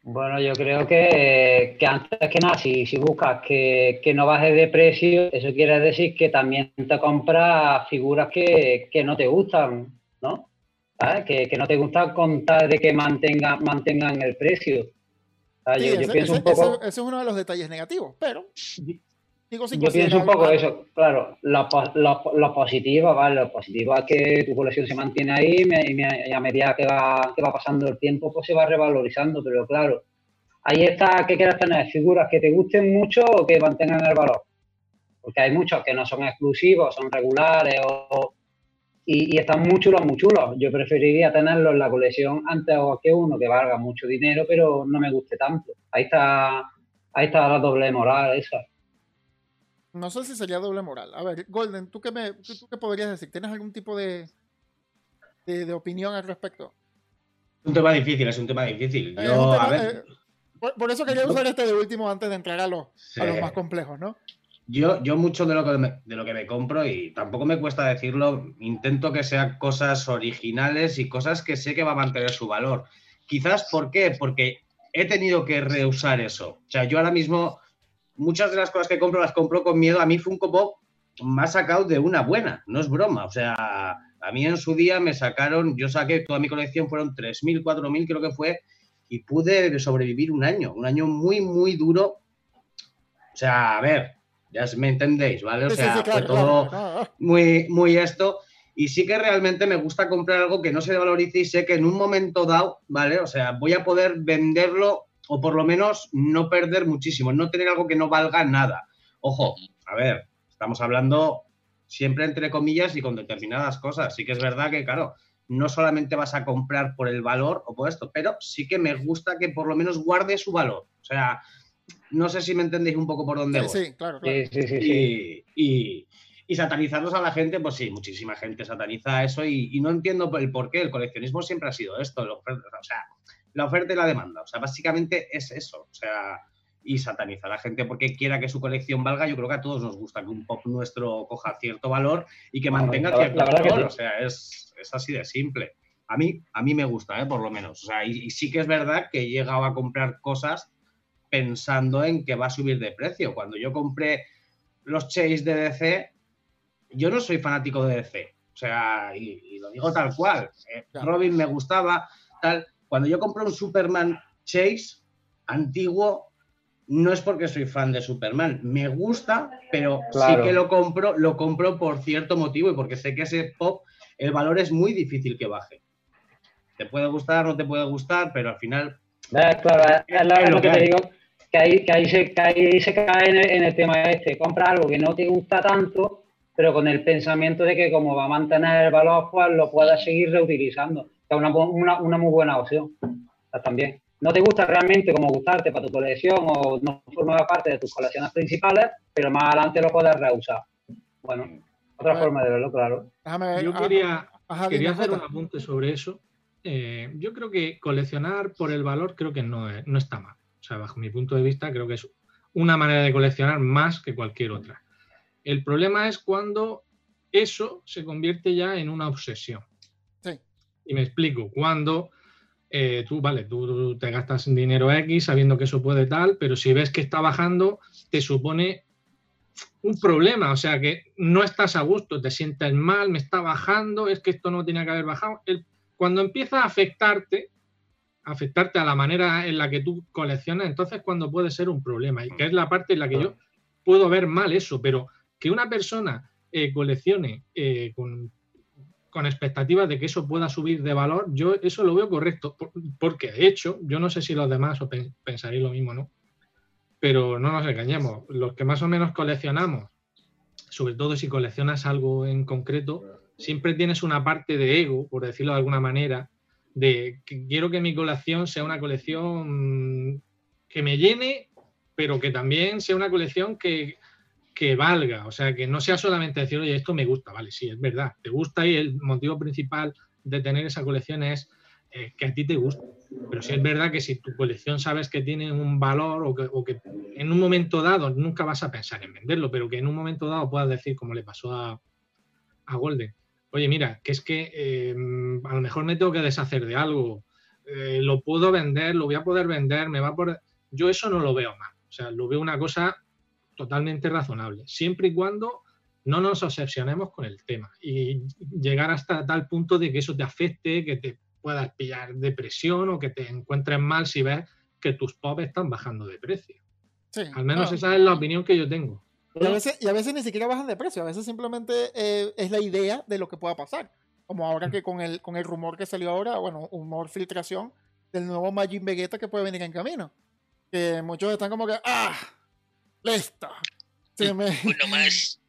Bueno, yo creo que, antes que nada, si, buscas que, no baje de precio, eso quiere decir que también te compras figuras que, no te gustan, ¿no? Que, no te gusta contar de que mantenga, mantengan el precio. yo, pienso un poco... ese, es uno de los detalles negativos, pero yo pienso un poco eso, claro, lo, lo, positivo, ¿vale? Lo positivo es que tu colección se mantiene ahí y, a medida que va, que va pasando el tiempo, pues se va revalorizando, pero claro, ahí está que quieras tener figuras que te gusten mucho o que mantengan el valor. Porque hay muchos que no son exclusivos, son regulares o, y, y, están muy chulos, muy chulos. Yo preferiría tenerlos en la colección antes que uno que valga mucho dinero, pero no me guste tanto. Ahí está, ahí está la doble moral esa. No sé si sería doble moral. A ver, Golden, ¿tú qué, me, tú qué podrías decir? ¿Tienes algún tipo de, de, opinión al respecto? Es un tema difícil, es un tema difícil. Yo, a ver... Eh, por, eso quería usar este de último antes de entrar a los, a los más complejos, ¿no? Yo, yo mucho de lo, que me, de lo que me compro, y tampoco me cuesta decirlo, intento que sean cosas originales y cosas que sé que va a mantener su valor. Quizás, ¿por qué? Porque he tenido que reusar eso. O sea, yo ahora mismo muchas de las cosas que compro las compro con miedo. A mí Funko Pop me ha sacado de una buena, no es broma. O sea, a mí en su día me sacaron, yo saqué toda mi colección, fueron 3.000, 4.000 creo que fue, y pude sobrevivir un año, un año muy, muy duro. O sea, a ver, ya me entendéis, ¿vale? O sea, fue todo muy, muy esto. Y sí que realmente me gusta comprar algo que no se valorice y sé que en un momento dado, ¿vale? O sea, voy a poder venderlo o por lo menos no perder muchísimo, no tener algo que no valga nada. Ojo, a ver, estamos hablando siempre entre comillas y con determinadas cosas. Sí que es verdad que, claro, no solamente vas a comprar por el valor o por esto, pero sí que me gusta que por lo menos guarde su valor. O sea, no sé si me entendéis un poco por dónde voy. Sí, claro, claro. Sí, sí, sí, y, y, satanizarlos a la gente, pues sí, muchísima gente sataniza eso y, no entiendo el por qué. El coleccionismo siempre ha sido esto. o sea, la oferta y la demanda. O sea, básicamente es eso. O sea, y satanizar a la gente porque quiera que su colección valga. Yo creo que a todos nos gusta que un pop nuestro coja cierto valor y que mantenga cierto valor. O sea, es, así de simple. A mí, a mí me gusta, ¿eh? por lo menos. O sea, y, sí que es verdad que he llegado a comprar cosas pensando en que va a subir de precio. Cuando yo compré los Chase de DC, yo no soy fanático de DC. O sea, y, lo digo tal cual. Eh, Robin me gustaba, tal cuando yo compro un Superman Chase antiguo, no es porque soy fan de Superman, me gusta, pero sí que lo compro, lo compro por cierto motivo y porque sé que ese pop, el valor es muy difícil que baje. Te puede gustar, no te puede gustar, pero al final. claro, es, lo, que, te digo, que ahí, que ahí, se, se, cae en el, tema este. Compra algo que no te gusta tanto, pero con el pensamiento de que como va a mantener el valor, pues lo puedas seguir reutilizando es una, una, muy buena opción también. No te gusta realmente como gustarte para tu colección o no forma parte de tus colecciones principales, pero más adelante lo puedes reusar. Bueno, otra forma de verlo, claro. Yo quería, quería hacer un apunte sobre eso. Eh, yo creo que coleccionar por el valor creo que no, no está mal. O sea, bajo mi punto de vista, creo que es una manera de coleccionar más que cualquier otra. El problema es cuando eso se convierte ya en una obsesión. Y me explico, cuando eh, tú, vale, tú te gastas dinero X sabiendo que eso puede tal, pero si ves que está bajando, te supone un problema, o sea que no estás a gusto, te sientes mal, me está bajando, es que esto no tiene que haber bajado. cuando empieza a afectarte, afectarte a la manera en la que tú coleccionas, entonces cuando puede ser un problema, y que es la parte en la que yo puedo ver mal eso, pero que una persona eh, coleccione eh, con, expectativas de que eso pueda subir de valor, yo eso lo veo correcto, porque de hecho, yo no sé si los demás pensaréis lo mismo, ¿no? Pero no nos engañemos, los que más o menos coleccionamos, sobre todo si coleccionas algo en concreto, siempre tienes una parte de ego, por decirlo de alguna manera, de que quiero que mi colección sea una colección que me llene, pero que también sea una colección que, que valga, o sea, que no sea solamente decir, oye, esto me gusta, vale, sí, es verdad, te gusta y el motivo principal de tener esa colección es eh, que a ti te gusta. Pero sí es verdad que si tu colección sabes que tiene un valor o que, en un momento dado nunca vas a pensar en venderlo, pero que en un momento dado puedas decir, como le pasó a, a Golden, oye, mira, que es que em, a lo mejor me tengo que deshacer de algo, eh, lo puedo vender, lo voy a poder vender, me va a poder... Yo eso no lo veo mal, o sea, lo veo una cosa totalmente razonable, siempre y cuando no nos obsesionemos con el tema y llegar hasta tal punto de que eso te afecte, que te puedas pillar depresión o que te encuentres mal si ves que tus pop están bajando de precio. Al menos esa es la opinión que yo tengo. Y a, veces, y a veces ni siquiera bajan de precio, a veces simplemente eh, es la idea de lo que pueda pasar. Como ahora que con el, con el rumor que salió ahora, bueno, humor filtración del nuevo Majin Vegeta que puede venir en camino. Que muchos están como que, ¡ah! ¡Listo! Uno más.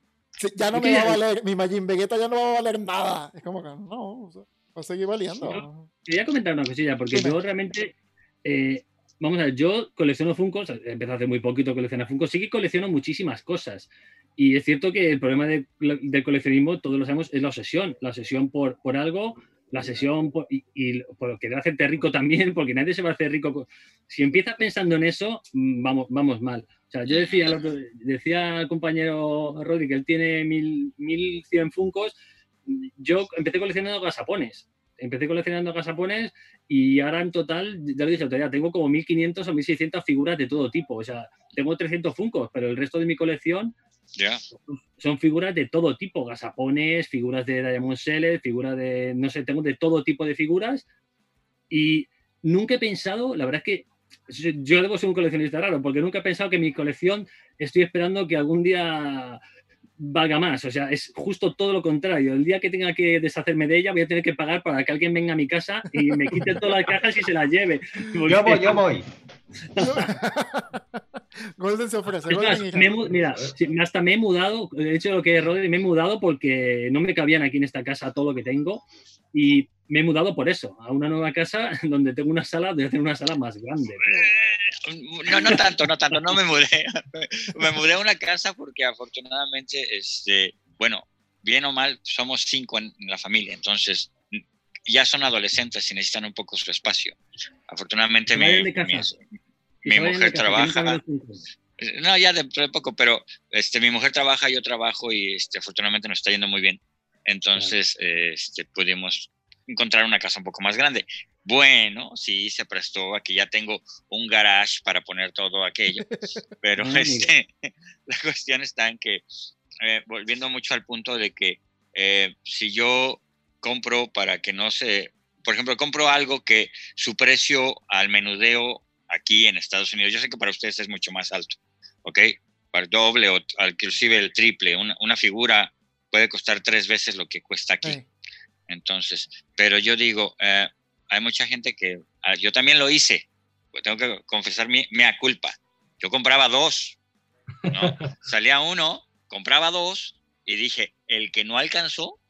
ya no me va a valer, mi Majin Vegeta ya no va a valer nada. Es como que, no, o sea, va a seguir valiendo. quería comentar una cosilla, porque yo realmente, eh, vamos a ver, yo colecciono Funkos, empecé hace muy poquito a coleccionar Funkos, sí que colecciono muchísimas cosas. Y es cierto que el problema de, del coleccionismo, todos lo sabemos, es la obsesión. La obsesión por, por algo, la obsesión y, por querer hacerte rico también, porque nadie se va a hacer rico. Si empiezas pensando en eso, mm, vamos, vamos mal. O sea, yo decía, decía al compañero Rodri que él tiene mil, 1100 Funcos. Yo empecé coleccionando gasapones. Empecé coleccionando gasapones y ahora en total, ya lo dije todavía, tengo como 1500 o 1600 figuras de todo tipo. O sea, tengo 300 Funcos, pero el resto de mi colección son figuras de todo tipo, gasapones, figuras de Diamond Seller, figuras de, no sé, tengo de todo tipo de figuras y nunca he pensado, la verdad es que yo debo ser un coleccionista raro, porque nunca he pensado que mi colección estoy esperando que algún día valga más. O sea, es justo todo lo contrario. El día que tenga que deshacerme de ella, voy a tener que pagar para que alguien venga a mi casa y me quite todas las cajas y se las lleve. Yo voy, yo voy. (laughs) (laughs) Golden se ofrece. mira, hasta me he mudado, de hecho lo que es Rodri, me he mudado porque no me cabían aquí en esta casa todo lo que tengo y me he mudado por eso, a una nueva casa (laughs) donde tengo una sala, de hacer una sala más grande. No, no tanto, no tanto, no me mudé. (laughs) me mudé a una casa porque afortunadamente, este, bueno, bien o mal, somos cinco en, la familia, entonces ya son adolescentes y necesitan un poco su espacio. Afortunadamente mi, mi, mujer trabaja. No, ya de, de, poco, pero este, mi mujer trabaja, yo trabajo y este, afortunadamente nos está yendo muy bien. Entonces, este, pudimos encontrar una casa un poco más grande. Bueno, sí, se prestó. Aquí ya tengo un garage para poner todo aquello. (laughs) Pero ah, este, (laughs) la cuestión está en que, eh, volviendo mucho al punto de que eh, si yo compro para que no se, por ejemplo, compro algo que su precio al menudeo aquí en Estados Unidos, yo sé que para ustedes es mucho más alto, ¿ok? Para el doble o inclusive el triple, una, una figura puede costar tres veces lo que cuesta aquí. Entonces, pero yo digo, eh, hay mucha gente que, ah, yo también lo hice, pues tengo que confesar mi, mea culpa. Yo compraba dos, ¿no? (laughs) salía uno, compraba dos y dije, el que no alcanzó,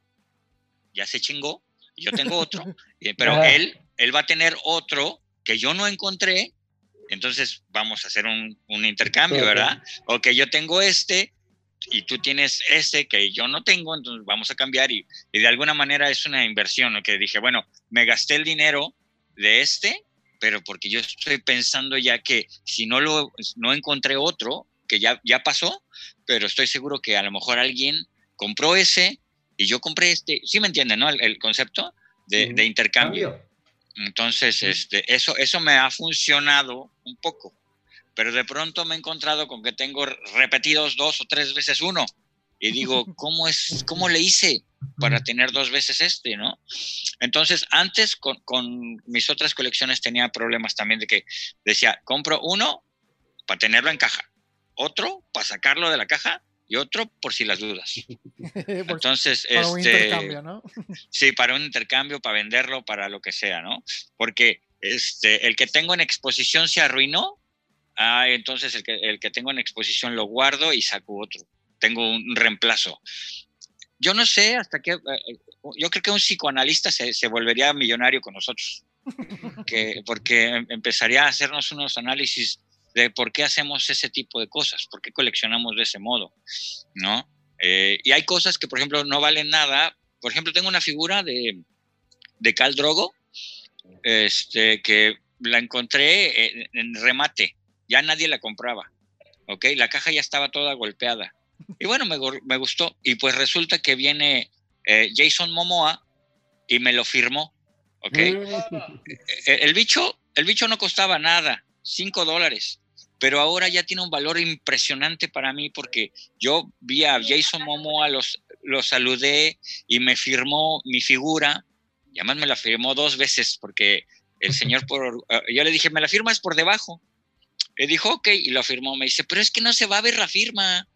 ya se chingó, yo tengo otro, (laughs) pero él, él va a tener otro que yo no encontré, entonces vamos a hacer un, un intercambio, ¿verdad? O que yo tengo este y tú tienes ese que yo no tengo, entonces vamos a cambiar y, de alguna manera es una inversión, ¿no? que dije, bueno, me gasté el dinero de este, pero porque yo estoy pensando ya que si no lo no encontré otro, que ya, ya pasó, pero estoy seguro que a lo mejor alguien compró ese y yo compré este, ¿sí me entienden, no? El, concepto de, de intercambio. Entonces, este, eso, eso me ha funcionado un poco pero de pronto me he encontrado con que tengo repetidos dos o tres veces uno. Y digo, (laughs) ¿cómo, es, cómo le hice para tener dos veces este, no? Entonces, antes con, con mis otras colecciones tenía problemas también de que decía, compro uno para tenerlo en caja, otro para sacarlo de la caja y otro por si las dudas. (laughs) Entonces, para un este, intercambio, ¿no? (laughs) sí, para un intercambio, para venderlo, para lo que sea, ¿no? Porque este, el que tengo en exposición se arruinó Ah, entonces el que, el que tengo en exposición lo guardo y saco otro. Tengo un reemplazo. Yo no sé hasta qué. Eh, yo creo que un psicoanalista se, se volvería millonario con nosotros. (laughs) Que, porque em, empezaría a hacernos unos análisis de por qué hacemos ese tipo de cosas, por qué coleccionamos de ese modo, ¿no? Eh, y hay cosas que, por ejemplo, no valen nada. Por ejemplo, tengo una figura de, de Cal Drogo, este, que la encontré en, en remate ya nadie la compraba, ¿ok? La caja ya estaba toda golpeada. Y bueno, me, me gustó. Y pues resulta que viene eh, Jason Momoa y me lo firmó, ¿ok? Mm. El, bicho, el bicho no costaba nada, 5 dólares. Pero ahora ya tiene un valor impresionante para mí porque yo vi a Jason Momoa, los, lo saludé y me firmó mi figura. Y además me la firmó dos veces porque el señor, (laughs) por, eh, yo le dije, me la firmas por debajo. Le dijo, ok, y lo firmó. Me dice, pero es que no se va a ver la firma.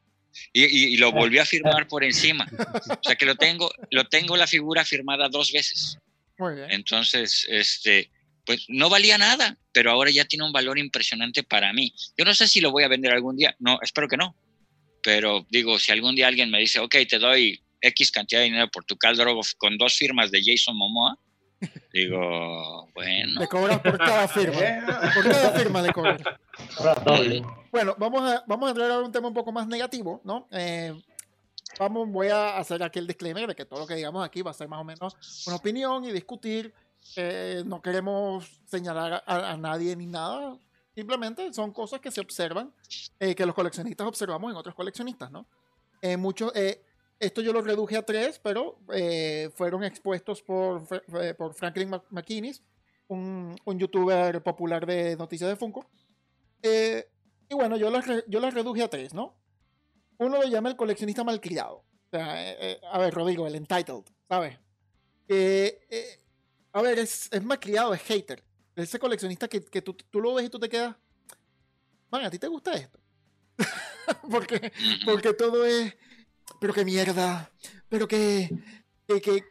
Y, lo volvió a firmar por encima. O sea que lo tengo, lo tengo la figura firmada dos veces. Muy bien. Entonces, este, pues no valía nada, pero ahora ya tiene un valor impresionante para mí. Yo no sé si lo voy a vender algún día. No, espero que no. Pero digo, si algún día alguien me dice, ok, te doy X cantidad de dinero por tu caldo con dos firmas de Jason Momoa, (laughs) Digo, bueno. Le cobras por cada firma. por cada firma le cobras. Bueno, vamos a, vamos a entrar a un tema un poco más negativo, ¿no? Eh, vamos, voy a hacer aquí el disclaimer de que todo lo que digamos aquí va a ser más o menos una opinión y discutir. Eh, no queremos señalar a, nadie ni nada. Simplemente son cosas que se observan, eh, que los coleccionistas observamos en otros coleccionistas, ¿no? muchos, esto yo lo reduje a tres, pero eh, fueron expuestos por, eh, por Franklin McKinnis, un, un, youtuber popular de noticias de Funko. Eh, y bueno, yo las, yo las reduje a tres, ¿no? Uno lo llama el coleccionista malcriado. O a ver, Rodrigo, el entitled, ¿sabes? A ver, es, es malcriado, es hater. Ese coleccionista que, que tú, tú, lo ves y tú te quedas. Man, ¿a ti te gusta esto? (laughs) porque, porque todo es pero qué mierda, pero que, que, que,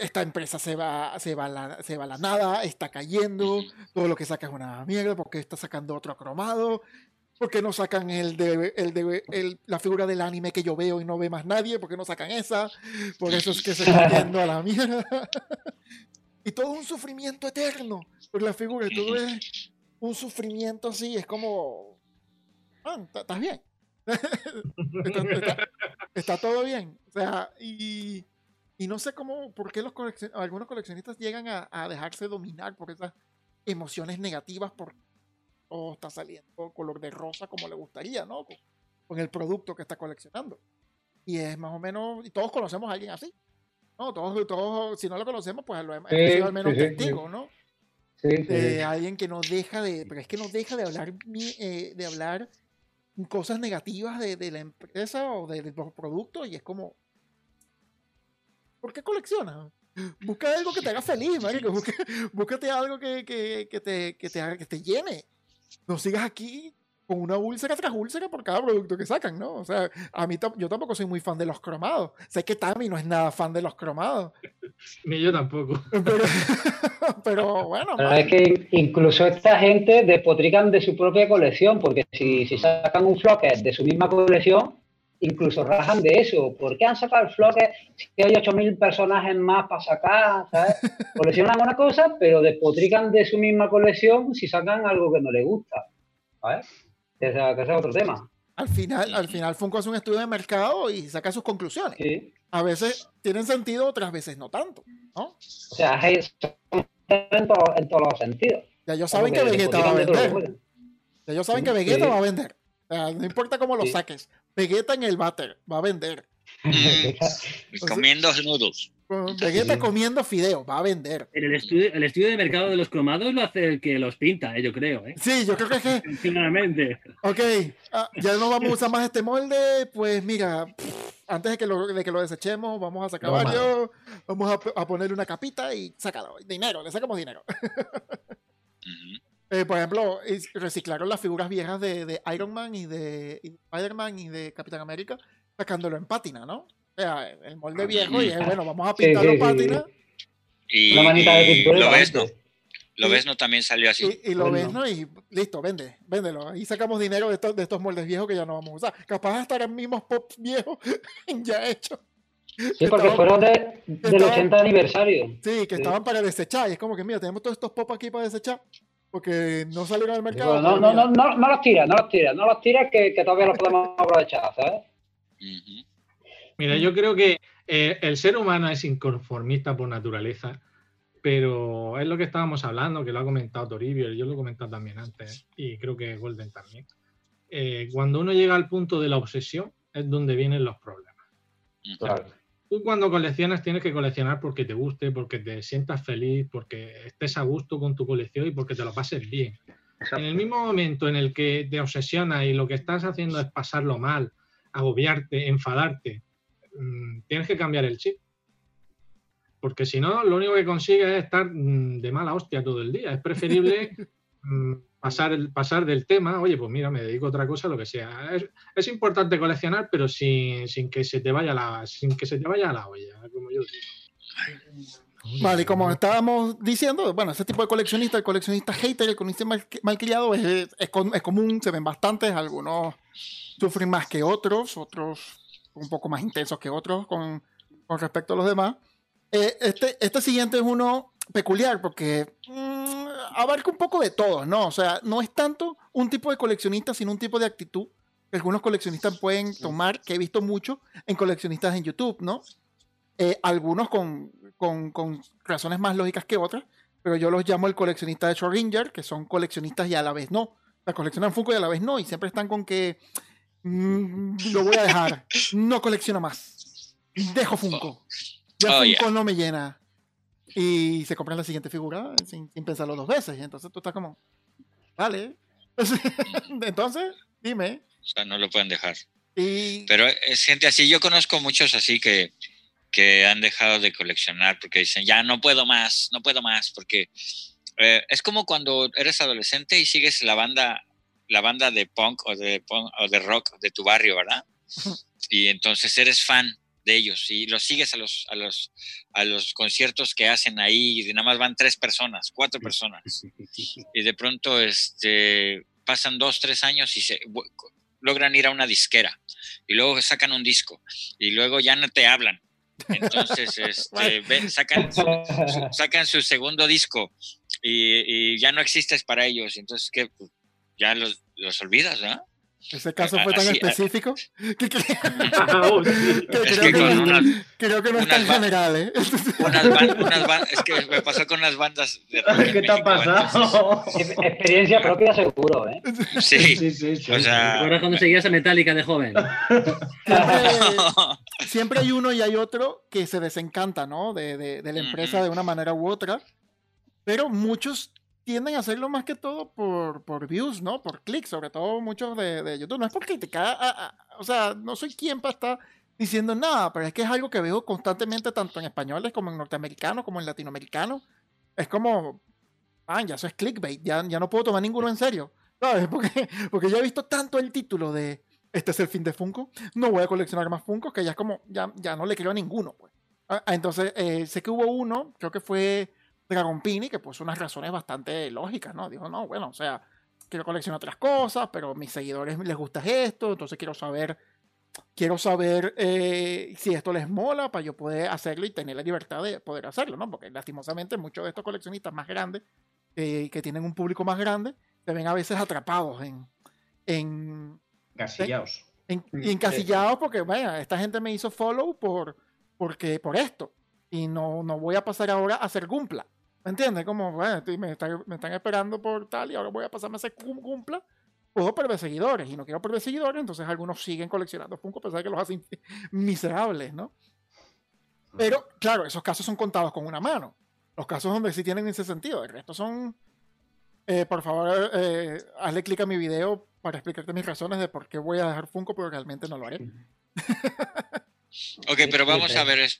esta empresa se va, se, va la, se va la nada, está cayendo, todo lo que saca es una mierda, porque está sacando otro cromado, porque no sacan el de, el de el, la figura del anime que yo veo y no ve más nadie, porque no sacan esa, por eso es que se está yendo a la mierda. (laughs) y todo un sufrimiento eterno por la figura, todo (laughs) es un sufrimiento así, es como, ah, estás bien. (laughs) está, todo bien. O sea, y, y, no sé cómo, por qué los algunos coleccionistas llegan a, a, dejarse dominar por esas emociones negativas por todo está saliendo color de rosa como le gustaría, ¿no? Con, el producto que está coleccionando. Y es más o menos, y todos conocemos a alguien así. No, todos, todos si no lo conocemos, pues lo hemos sido al menos testigo, ¿no? de alguien que no deja de, pero es que no deja de hablar, eh, de hablar cosas negativas de, de la empresa o de, los productos y es como, ¿por qué coleccionas? Busca algo que te haga feliz, marico. (laughs) búscate algo que, que, que, te, que, te haga, que te llene. No sigas aquí con una úlcera tras úlcera por cada producto que sacan, ¿no? O sea, a mí yo tampoco soy muy fan de los cromados. Sé que Tami no es nada fan de los cromados. (laughs) Ni yo tampoco. Pero, (laughs) bueno. es que incluso esta gente despotrican de su propia colección, porque si, si sacan un floque de su misma colección, incluso rajan de eso. ¿Por qué han sacado el floque si hay 8.000 personajes más para sacar? ¿sabes? (laughs) Coleccionan una cosa, pero despotrican de su misma colección si sacan algo que no les gusta. ¿sabes? Ese, es otro tema. Al final, al final Funko hace un estudio de mercado y saca sus conclusiones. A veces tienen sentido, otras veces no tanto, ¿no? O sea, en, en todos los sentidos. Ya ellos saben que Vegeta va a vender. Ya ellos saben que Vegeta va a vender. no importa cómo lo saques. Vegeta en el váter va a vender. (laughs) comiendo Vegeta comiendo fideo, va a vender. el estudio, el estudio de mercado de los cromados lo hace el que los pinta, eh, yo creo. ¿eh? Sí, yo creo que es que. Finalmente. Ok, ah, ya no vamos a usar más este molde. Pues mira, antes de que, lo, de que lo desechemos, vamos a sacar varios. Vamos a, ponerle una capita y sácalo. Dinero, le sacamos dinero. (laughs) Eh, por ejemplo, reciclaron las figuras viejas de, Iron Man y de Spider-Man y de Capitán América, sacándolo en pátina, ¿no? O sea, el molde viejo y bueno, vamos a pintarlo pátina. Y, lo ves, ¿no? Lo ves, ¿no? También salió así. Y, lo ves, ¿no? Y listo, vende, véndelo. Y sacamos dinero de estos, de estos moldes viejos que ya no vamos a usar. Capaz de estar en mismos pops viejos (laughs) ya hechos. Sí, porque fueron de, del 80 aniversario. Sí, que estaban para desechar. Y es como que, mira, tenemos todos estos pops aquí para desechar. Porque no salieron al mercado. no, no, no, no, no, los tiras, no los tiras, no los tiras que, que todavía los podemos aprovechar, ¿sabes? Mira, yo creo que eh, el ser humano es inconformista por naturaleza, pero es lo que estábamos hablando, que lo ha comentado Toribio, yo lo he comentado también antes, y creo que Golden también. Eh, cuando uno llega al punto de la obsesión, es donde vienen los problemas. Tú cuando coleccionas tienes que coleccionar porque te guste, porque te sientas feliz, porque estés a gusto con tu colección y porque te lo pases bien. En el mismo momento en el que te obsesiona y lo que estás haciendo es pasarlo mal, agobiarte, enfadarte, tienes que cambiar el chip. Porque si no, lo único que consigues es estar mm, de mala hostia todo el día. Es preferible (laughs) mm, pasar, el, pasar del tema, oye, pues mira, me dedico a otra cosa, lo que sea. Es, importante coleccionar, pero sin, que se te vaya la, sin que se te vaya la olla, como yo digo. Vale, y como estábamos diciendo, bueno, ese tipo de coleccionista, el coleccionista hater, el coleccionista mal, malcriado, es, es, común, se ven bastantes, algunos sufren más que otros, otros un poco más intensos que otros con, con respecto a los demás. Eh, este, este siguiente es uno peculiar porque mm, abarca un poco de todo, ¿no? O sea, no es tanto un tipo de coleccionista, sino un tipo de actitud que algunos coleccionistas pueden tomar, que he visto mucho en coleccionistas en YouTube, ¿no? Eh, algunos con, con, con, razones más lógicas que otras, pero yo los llamo el coleccionista de Schrödinger, que son coleccionistas y a la vez no. O sea, coleccionan Funko y a la vez no, y siempre están con que mm, lo voy a dejar, no colecciono más, dejo Funko, ya oh, Funko no me llena. Y se compran la siguiente figura sin, pensarlo dos veces, y entonces tú estás como, vale. (laughs) entonces, dime. O sea, no lo pueden dejar. Pero es gente así, yo conozco muchos así que que han dejado de coleccionar porque dicen, ya no puedo más, no puedo más, porque eh, es como cuando eres adolescente y sigues la banda, la banda de punk o de, o de rock de tu barrio, ¿verdad? Y entonces eres fan de ellos y los sigues a los, a los, a los conciertos que hacen ahí y nada más van tres personas, cuatro personas. Y de pronto este, pasan dos, tres años y se, logran ir a una disquera y luego sacan un disco y luego ya no te hablan entonces, (laughs) este, sacan, su, sacan su segundo disco y, ya no existes para ellos. Entonces, ¿qué? Ya los, los olvidas, ¿no? ¿Ese caso fue tan específico? (laughs) Que, creo, que no, es tan general, ¿eh? (laughs) Unas, unas es que me pasó con las bandas de ¿Qué te ha pasado? Experiencia propia seguro, ¿eh? Sí, sí, sí. sí, o sea, cuando seguías a Metallica de joven? (laughs) Siempre, hay uno y hay otro que se desencanta, ¿no? De, de, de la empresa de una manera u otra. Pero muchos tienden a hacerlo más que todo por, por views, ¿no? Por clics, sobre todo muchos de, de YouTube. No es por criticar, o sea, no soy quien para estar diciendo nada, pero es que es algo que veo constantemente tanto en españoles como en norteamericanos, como en latinoamericanos. Es como, ah, ya eso es clickbait, ya, ya no puedo tomar ninguno en serio, ¿sabes? (laughs) Porque, porque ya he visto tanto el título de este es el fin de Funko, no voy a coleccionar más Funko, que ya es como, ya, ya no le creo a ninguno, pues. Ah, entonces, eh, sé que hubo uno, creo que fue Dragonpini, que puso unas razones bastante lógicas, ¿no? Dijo, no, bueno, o sea, quiero coleccionar otras cosas, pero a mis seguidores les gusta esto, entonces quiero saber, quiero saber eh, si esto les mola para yo poder hacerlo y tener la libertad de poder hacerlo, ¿no? Porque lastimosamente muchos de estos coleccionistas más grandes, eh, que tienen un público más grande, se ven a veces atrapados en... en Encasillados. En, encasillados porque, vaya, esta gente me hizo follow por, porque, por esto. Y no, no voy a pasar ahora a hacer Gumpla. ¿Me entiendes? Como, bueno, me, están, esperando por tal y ahora voy a pasarme a hacer cumpla. Puedo perder seguidores y no quiero perder seguidores, entonces algunos siguen coleccionando Funko a pesar de que los hacen (laughs) miserables, ¿no? Pero, claro, esos casos son contados con una mano. Los casos donde sí tienen ese sentido. El resto son. Eh, por favor, eh, hazle clic a mi video para explicarte mis razones de por qué voy a dejar Funko, pero realmente no lo haré. (laughs) ok, pero vamos a ver.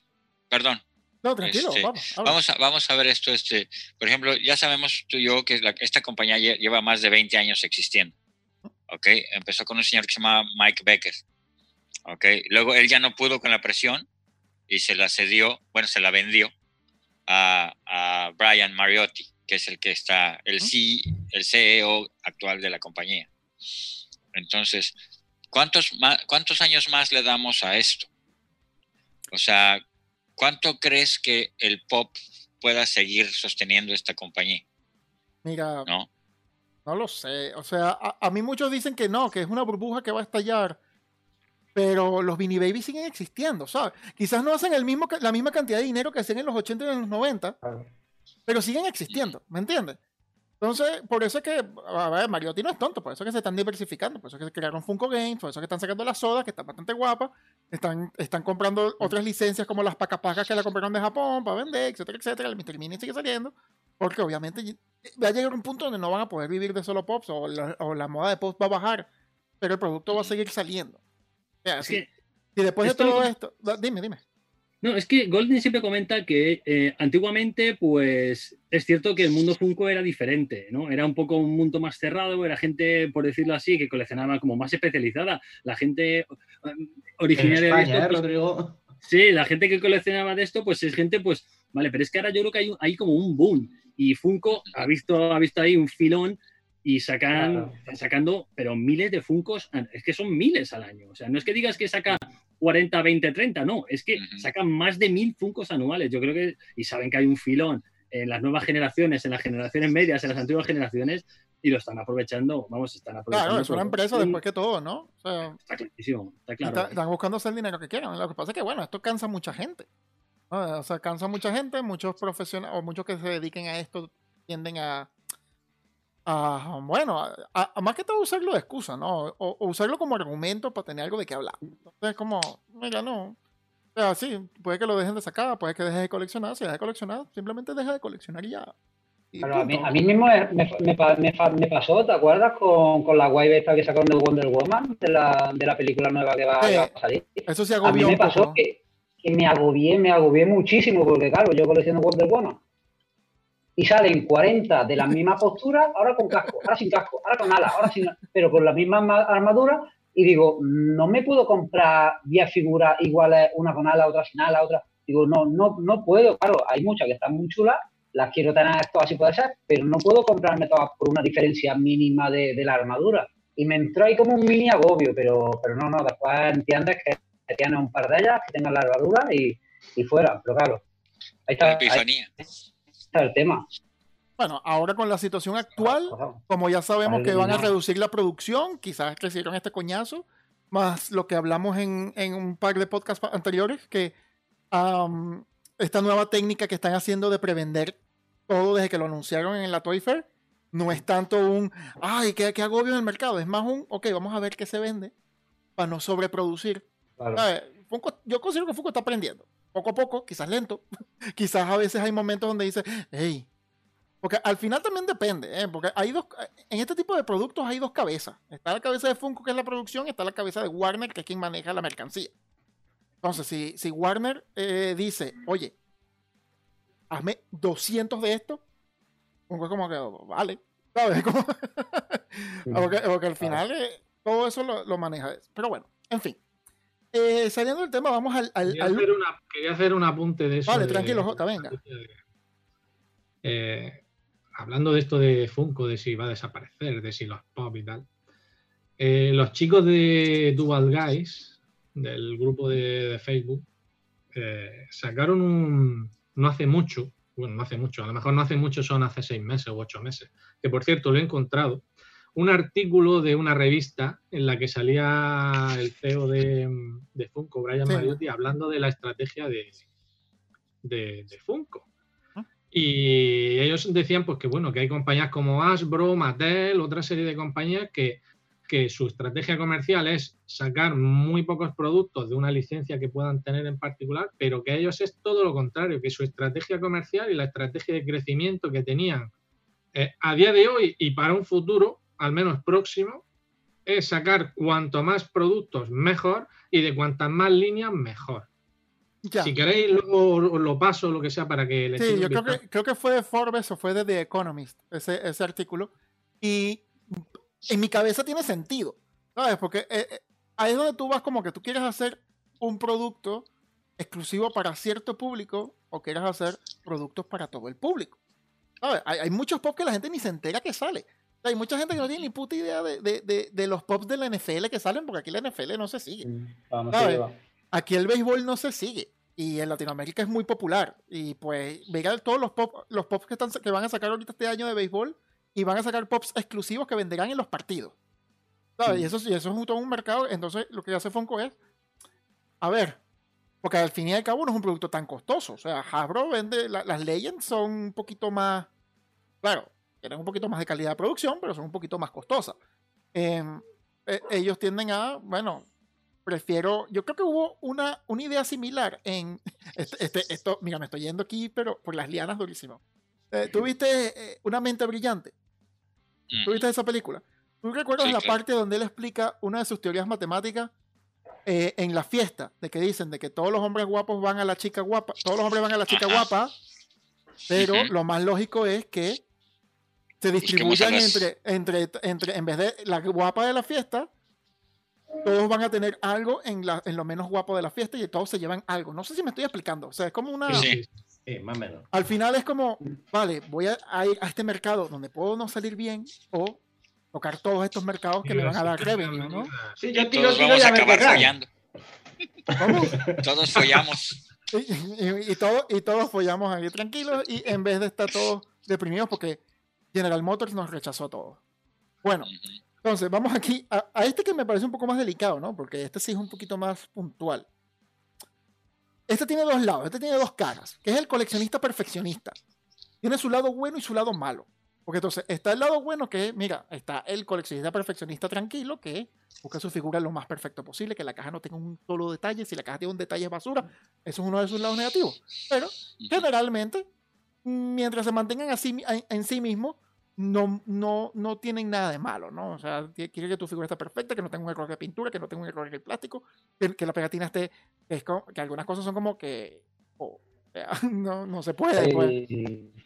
Perdón. No, tranquilo, este, vamos, vamos, a, vamos a ver esto. Este, por ejemplo, ya sabemos tú y yo que esta compañía lleva más de 20 años existiendo. ¿ok? Empezó con un señor que se llama Mike Becker. ¿ok? Luego él ya no pudo con la presión y se la cedió, bueno, se la vendió a, a Brian Mariotti, que es el que está, el, C, el CEO actual de la compañía. Entonces, ¿cuántos, ¿cuántos años más le damos a esto? O sea, ¿cuánto crees que el pop pueda seguir sosteniendo esta compañía? Mira, ¿no? No lo sé. O sea, a, mí muchos dicen que no, que es una burbuja que va a estallar. Pero los Beanie Babies siguen existiendo, ¿sabes? Quizás no hacen el mismo, la misma cantidad de dinero que hacían en los 80 y en los 90, pero siguen existiendo, ¿me entiendes? Entonces, por eso es que, a ver, Mariotti no es tonto, por eso es que se están diversificando, por eso es que se crearon Funko Games, por eso es que están sacando las sodas, que están bastante guapas, están, están comprando otras licencias como las pacapacas que la compraron de Japón para vender, etcétera, etcétera, el Mr. Mini sigue saliendo, porque obviamente va a llegar un punto donde no van a poder vivir de solo pops o la, moda de pops va a bajar, pero el producto va a seguir saliendo. y después de todo esto, dime, dime. No, es que Golden siempre comenta que eh, antiguamente, pues es cierto que el mundo Funko era diferente, ¿no? Era un poco un mundo más cerrado, era gente, por decirlo así, que coleccionaba como más especializada. La gente um, originaria de esto, ¿eh, pues, Rodrigo? Sí, la gente que coleccionaba de esto, pues es gente, pues, vale, pero es que ahora yo creo que hay, hay como un boom y Funko ha visto, ha visto ahí un filón y sacan, sacando, pero miles de Funcos, es que son miles al año. O sea, no es que digas que saca 40, 20, 30, no, es que sacan más de mil Funcos anuales. Yo creo que, y saben que hay un filón en las nuevas generaciones, en las generaciones medias, en las antiguas generaciones, y lo están aprovechando, vamos, están aprovechando. Claro, es una empresa después que todo, ¿no? está clarísimo, está claro. están buscando hacer el dinero que quieran. Lo que pasa es que, bueno, esto cansa a mucha gente. O sea, cansa a mucha gente, muchos profesionales, o muchos que se dediquen a esto tienden a, bueno, a, más que todo usarlo de excusa, ¿no? O, usarlo como argumento para tener algo de qué hablar. Entonces, como, mira, no. O sea, sí, puede que lo dejen de sacar, puede que deje de coleccionar. Si deja de coleccionar, simplemente deja de coleccionar y ya. Pero a, mí, a, mí, mismo me, me, pasó, ¿te acuerdas? Con, con la guay esta que sacaron de Wonder Woman, de la, de la película nueva que va, a salir. Eso se agobió. A mí me pasó que, que, me agobié, me agobié muchísimo, porque claro, yo colecciono Wonder Woman y salen 40 de la misma postura, ahora con casco, ahora sin casco, ahora con alas, ahora sin, pero con la misma armadura. Y digo, no me puedo comprar 10 figuras iguales, una con ala, otra sin ala, otra. Digo, no, no, no puedo. Claro, hay muchas que están muy chulas, las quiero tener todas si puede ser, pero no puedo comprarme todas por una diferencia mínima de, la armadura. Y me entró ahí como un mini agobio, pero, pero no, no, después entiendes que, tienes un par de ellas, que tengan la armadura y, y fuera. Pero claro, ahí está. epifanía el tema. Bueno, ahora con la situación actual, como ya sabemos que van a reducir la producción, quizás recibieron este coñazo, más lo que hablamos en, un par de podcasts anteriores, que esta nueva técnica que están haciendo de prevender todo desde que lo anunciaron en la Toy Fair, no es tanto un, ay, qué, qué agobio en el mercado, es más un, ok, vamos a ver qué se vende para no sobreproducir. yo considero que Funko está aprendiendo poco a poco, quizás lento, (laughs) quizás a veces hay momentos donde dice, hey, porque al final también depende, ¿eh? porque hay dos, en este tipo de productos hay dos cabezas. Está la cabeza de Funko, que es la producción, y está la cabeza de Warner, que es quien maneja la mercancía. Entonces, si, si Warner eh, dice, oye, hazme 200 de esto, Funko es como que, vale, ¿sabes? (laughs) porque, al final eh, todo eso lo, lo maneja. Pero bueno, en fin. Eh, saliendo del tema, vamos al. quería, Hacer un apunte de eso. Vale, tranquilo, Jota, venga. Eh, hablando de esto de Funko, de si va a desaparecer, de si los pop y tal. Eh, los chicos de Dual Guys, del grupo de, Facebook, sacaron un. No hace mucho, bueno, no hace mucho, a lo mejor no hace mucho, son hace seis meses o ocho meses, que por cierto lo he encontrado un artículo de una revista en la que salía el CEO de, Funko, Brian Mariotti, hablando de la estrategia de, de, Funko. Ah. Y ellos decían pues que bueno, que hay compañías como Hasbro, Mattel, otra serie de compañías que que su estrategia comercial es sacar muy pocos productos de una licencia que puedan tener en particular, pero que a ellos es todo lo contrario, que su estrategia comercial y la estrategia de crecimiento que tenían eh, a día de hoy y para un futuro, al menos próximo, es sacar cuanto más productos mejor y de cuantas más líneas mejor. Si queréis, luego lo paso, lo que sea, para que le Sí, yo creo que, creo que, fue de Forbes o fue de The Economist, ese, ese artículo. Y en mi cabeza tiene sentido, ¿sabes? Porque eh, eh, ahí es donde tú vas como que tú quieres hacer un producto exclusivo para cierto público o quieres hacer productos para todo el público. ¿Sabes? Hay, muchos pops que la gente ni se entera que sale. Hay mucha gente que no tiene ni puta idea de, de, de, los pops de la NFL que salen porque aquí la NFL no se sigue. Aquí el béisbol no se sigue. Y en Latinoamérica es muy popular. Y pues, vean todos los, pop, los pops que, están, que van a sacar ahorita este año de béisbol y van a sacar pops exclusivos que venderán en los partidos. ¿Sabes? Y eso, y eso es todo un mercado. Entonces, lo que hace Funko es, a ver, porque al fin y al cabo no es un producto tan costoso. O sea, Hasbro vende, las Legends son un poquito más, claro, tienen un poquito más de calidad de producción, pero son un poquito más costosas. Em, e, ellos tienden a, bueno, prefiero, yo creo que hubo una, una idea similar en, (laughs) este, este, esto, mira, me estoy yendo aquí, pero por las lianas durísimo. Eh, ¿Tuviste eh, Una mente brillante? ¿Tuviste esa película? ¿Tú recuerdas la parte donde él explica una de sus teorías matemáticas eh, en la fiesta? De que dicen de que todos los hombres guapos van a la chica guapa, todos los hombres van a la chica guapa, pero lo más lógico es que se distribuyan entre, entre, entre, en vez de la guapa de la fiesta, todos van a tener algo en, la, en lo menos guapo de la fiesta y todos se llevan algo. No sé si me estoy explicando. O sea, es como una. Sí, más o menos. Al final es como, vale, voy a, ir a este mercado donde puedo no salir bien o tocar todos estos mercados que me van a dar revenue, ¿no? Sí, yo tiro, Todos vamos a acabar follando. ¿Cómo? Todos follamos. (laughs) Y, todo, y todos follamos ahí tranquilos y en vez de estar todos deprimidos porque General Motors nos rechazó a todos. Bueno, entonces vamos aquí a, a, este que me parece un poco más delicado, ¿no? Porque este sí es un poquito más puntual. Este tiene dos lados, este tiene dos caras, que es el coleccionista perfeccionista. Tiene su lado bueno y su lado malo. Porque entonces está el lado bueno que, mira, está el coleccionista perfeccionista tranquilo que busca su figura lo más perfecto posible, que la caja no tenga un solo detalle, si la caja tiene un detalle es basura, eso es uno de sus lados negativos. Pero generalmente, mientras se mantengan así en sí mismos, no, no, no tienen nada de malo, ¿no? O sea, quiere que tu figura esté perfecta, que no tenga un error de pintura, que no tenga un error en el plástico, que, la pegatina esté, es que algunas cosas son como que, (laughs) no, no se puede, pues.